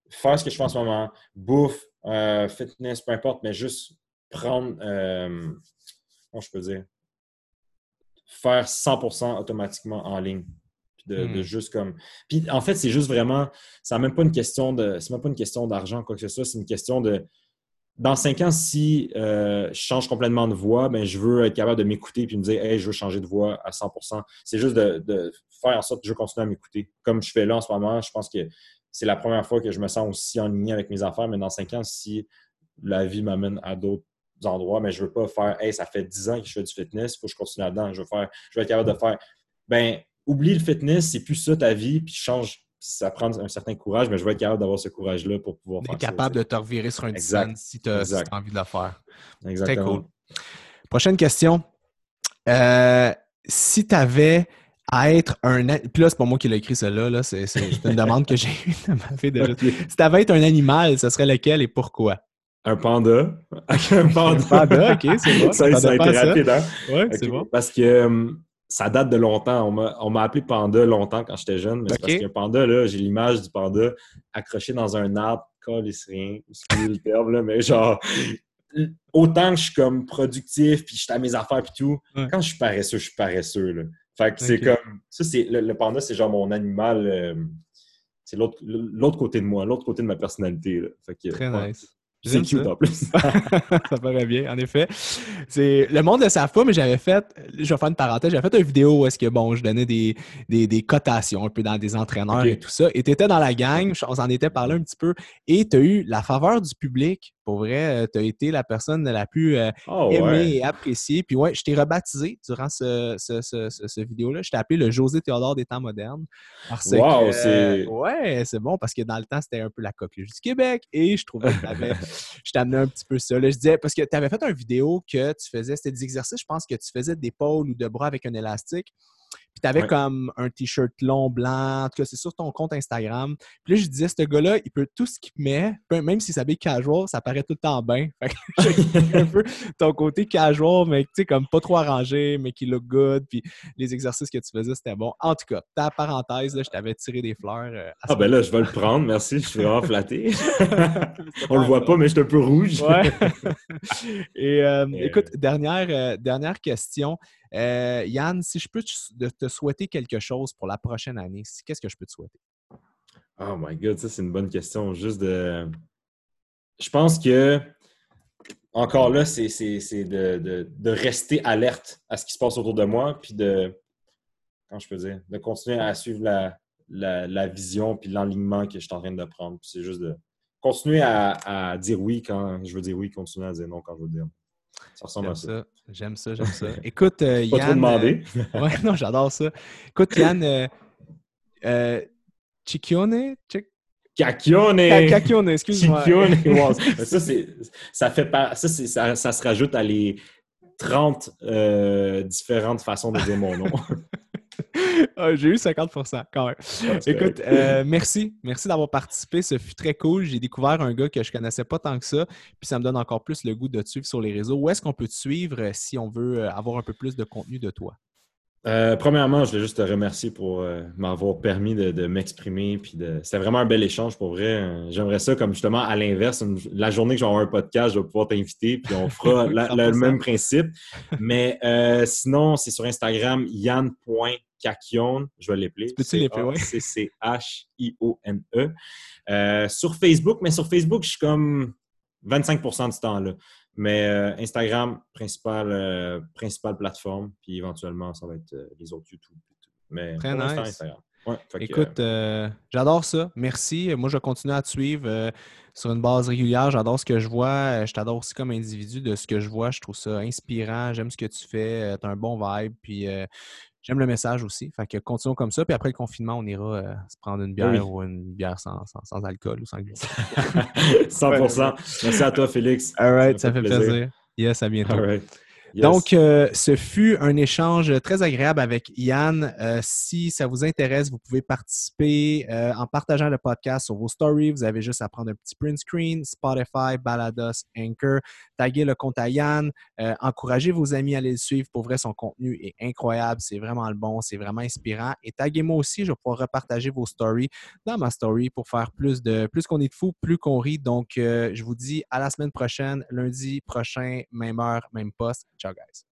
faire ce que je fais en ce moment, bouffe, euh, fitness, peu importe, mais juste prendre, comment je peux dire, faire 100% automatiquement en ligne. De, de, hmm. juste comme. Puis en fait, c'est juste vraiment. C'est même pas une question de. C'est même pas une question d'argent, quoi que ce soit. C'est une question de dans cinq ans, si euh, je change complètement de voix, ben, je veux être capable de m'écouter et me dire Hey, je veux changer de voix à 100 C'est juste de, faire en sorte que je continue à m'écouter. Comme je fais là en ce moment, je pense que c'est la première fois que je me sens aussi en ligne avec mes affaires, mais dans cinq ans, si la vie m'amène à d'autres endroits, mais je ne veux pas faire Hey, ça fait dix ans que je fais du fitness, il faut que je continue là-dedans. Je veux faire, je veux être capable de faire ben oublie le fitness, c'est plus ça ta vie, puis change ça prend un certain courage, mais je vais être capable d'avoir ce courage-là pour pouvoir faire capable de te revirer sur un design si tu as, envie de le faire. Exactement. Très cool. Prochaine question. Euh, si tu avais à être un. Puis là, c'est pas moi qui l'ai écrit, cela. Là. C'est, une demande que j'ai eue de ma fille Si tu avais à être un animal, ce serait lequel et pourquoi? Un panda. un panda. ok, c'est bon. Ça, ça, a été rapide, hein? Ouais, c'est bon. Parce que hum, ça date de longtemps. On m'a appelé panda longtemps quand j'étais jeune, mais c'est parce qu'un panda, là, j'ai l'image du panda accroché dans un arbre, c'est rien, le terme, là, mais genre, autant que je suis comme productif, puis je suis à mes affaires, puis tout, quand je suis paresseux, je suis paresseux, là. Fait que c'est comme, ça, c'est, le, panda, c'est genre mon animal, euh, c'est l'autre côté de moi, l'autre côté de ma personnalité, là. Fait que, Très nice. C'est cute en plus. ça paraît bien, en effet. C'est le monde ne savent pas, mais j'avais fait, je vais faire une parenthèse, j'avais fait une vidéo où est-ce que bon, je donnais des, des, cotations un peu dans des entraîneurs et tout ça. Et tu étais dans la gang, on s'en était parlé un petit peu, et tu as eu la faveur du public pour vrai, euh, tu as été la personne la plus euh, ah aimée et appréciée. Puis ouais, je t'ai rebaptisé durant ce, ce, vidéo-là. Je t'ai appelé le José Théodore des temps modernes. wow, c'est... ouais, c'est bon parce que dans le temps, c'était un peu la coqueluche du Québec et je trouvais que je t'amenais un petit peu ça. je disais, parce que tu avais fait une vidéo que tu faisais, c'était des exercices, je pense que tu faisais d'épaule ou de bras avec un élastique. Puis tu avais comme un t-shirt long, blanc. En tout cas, c'est sur ton compte Instagram. Puis là, je disais, ce gars-là, il peut tout ce qu'il met, même s'il s'habille casual, ça paraît tout le temps bien. Fait que un peu ton côté casual, mais tu sais, comme pas trop arrangé, mais qui look good. Puis les exercices que tu faisais, c'était bon. En tout cas, ta parenthèse, là, je t'avais tiré des fleurs. Euh, ah, ben là, je vais le prendre. Merci. Je suis vraiment flatté. On le voit pas, mais je suis un peu rouge. ouais. Et euh, écoute, dernière, euh, dernière question. Euh, Yann, si je peux te souhaiter quelque chose pour la prochaine année, qu'est-ce que je peux te souhaiter? Oh my God, ça c'est une bonne question. Juste de. Je pense que encore là, c'est de, rester alerte à ce qui se passe autour de moi, puis de. Comment je? De continuer à suivre la, vision puis l'enlignement que je suis en train de prendre. C'est juste de continuer à, dire oui quand je veux dire oui, continuer à dire non quand je veux dire non. Ça ressemble à ça. J'aime ça, j'aime ça. Écoute, euh, Yann. Pas trop demander. Euh, ouais, non, j'adore ça. Écoute, Yann, euh, euh Cicchione? Cacchione! Cacchione, excuse-moi. Cicchione. ça, ça, fait pas, ça, ça, ça, se rajoute à les 30 différentes façons de dire mon nom. Ah, j'ai eu 50 quand même. Écoute, euh, merci. Merci d'avoir participé. Ce fut très cool. J'ai découvert un gars que je connaissais pas tant que ça. Puis ça me donne encore plus le goût de te suivre sur les réseaux. Où est-ce qu'on peut te suivre euh, si on veut euh, avoir un peu plus de contenu de toi? premièrement, je voulais juste te remercier pour m'avoir permis de, m'exprimer. Puis de... C'était vraiment un bel échange pour vrai. J'aimerais ça comme justement à l'inverse. La journée que je vais avoir un podcast, je vais pouvoir t'inviter. Puis on fera le même principe. Mais sinon, c'est sur Instagram, yann Cacione, je vais l'appeler. C-C-H-I-O-N-E. Euh, sur Facebook, mais sur Facebook, je suis comme 25% du temps là. Mais euh, Instagram, principale, euh, principale plateforme, puis éventuellement, ça va être les autres YouTube. Mais Très nice. Instagram. Écoute, j'adore ça. Merci. Moi, je vais continuer à te suivre sur une base régulière. J'adore ce que je vois. Je t'adore aussi comme individu de ce que je vois. Je trouve ça inspirant. J'aime ce que tu fais. Tu as un bon vibe. Puis J'aime le message aussi. Fait que continuons comme ça. Puis après le confinement, on ira euh, se prendre une bière ou une bière sans, sans, alcool ou sans glycine. 100% Merci à toi, Félix. All right, ça, fait plaisir. Yes, à bientôt. All right. Donc, euh, ce fut un échange très agréable avec Yann. Euh, si ça vous intéresse, vous pouvez participer euh, en partageant le podcast sur vos stories. Vous avez juste à prendre un petit print screen, Spotify, Balados, Anchor, taguer le compte à Yann, encouragez vos amis à aller le suivre. Pour vrai, son contenu est incroyable, c'est vraiment le bon, c'est vraiment inspirant. Et taguez-moi aussi, je vais pouvoir repartager vos stories dans ma story pour faire plus de plus qu'on est de fou, plus qu'on rit. Donc, je vous dis à la semaine prochaine, lundi prochain, même heure, même poste. Ciao, guys.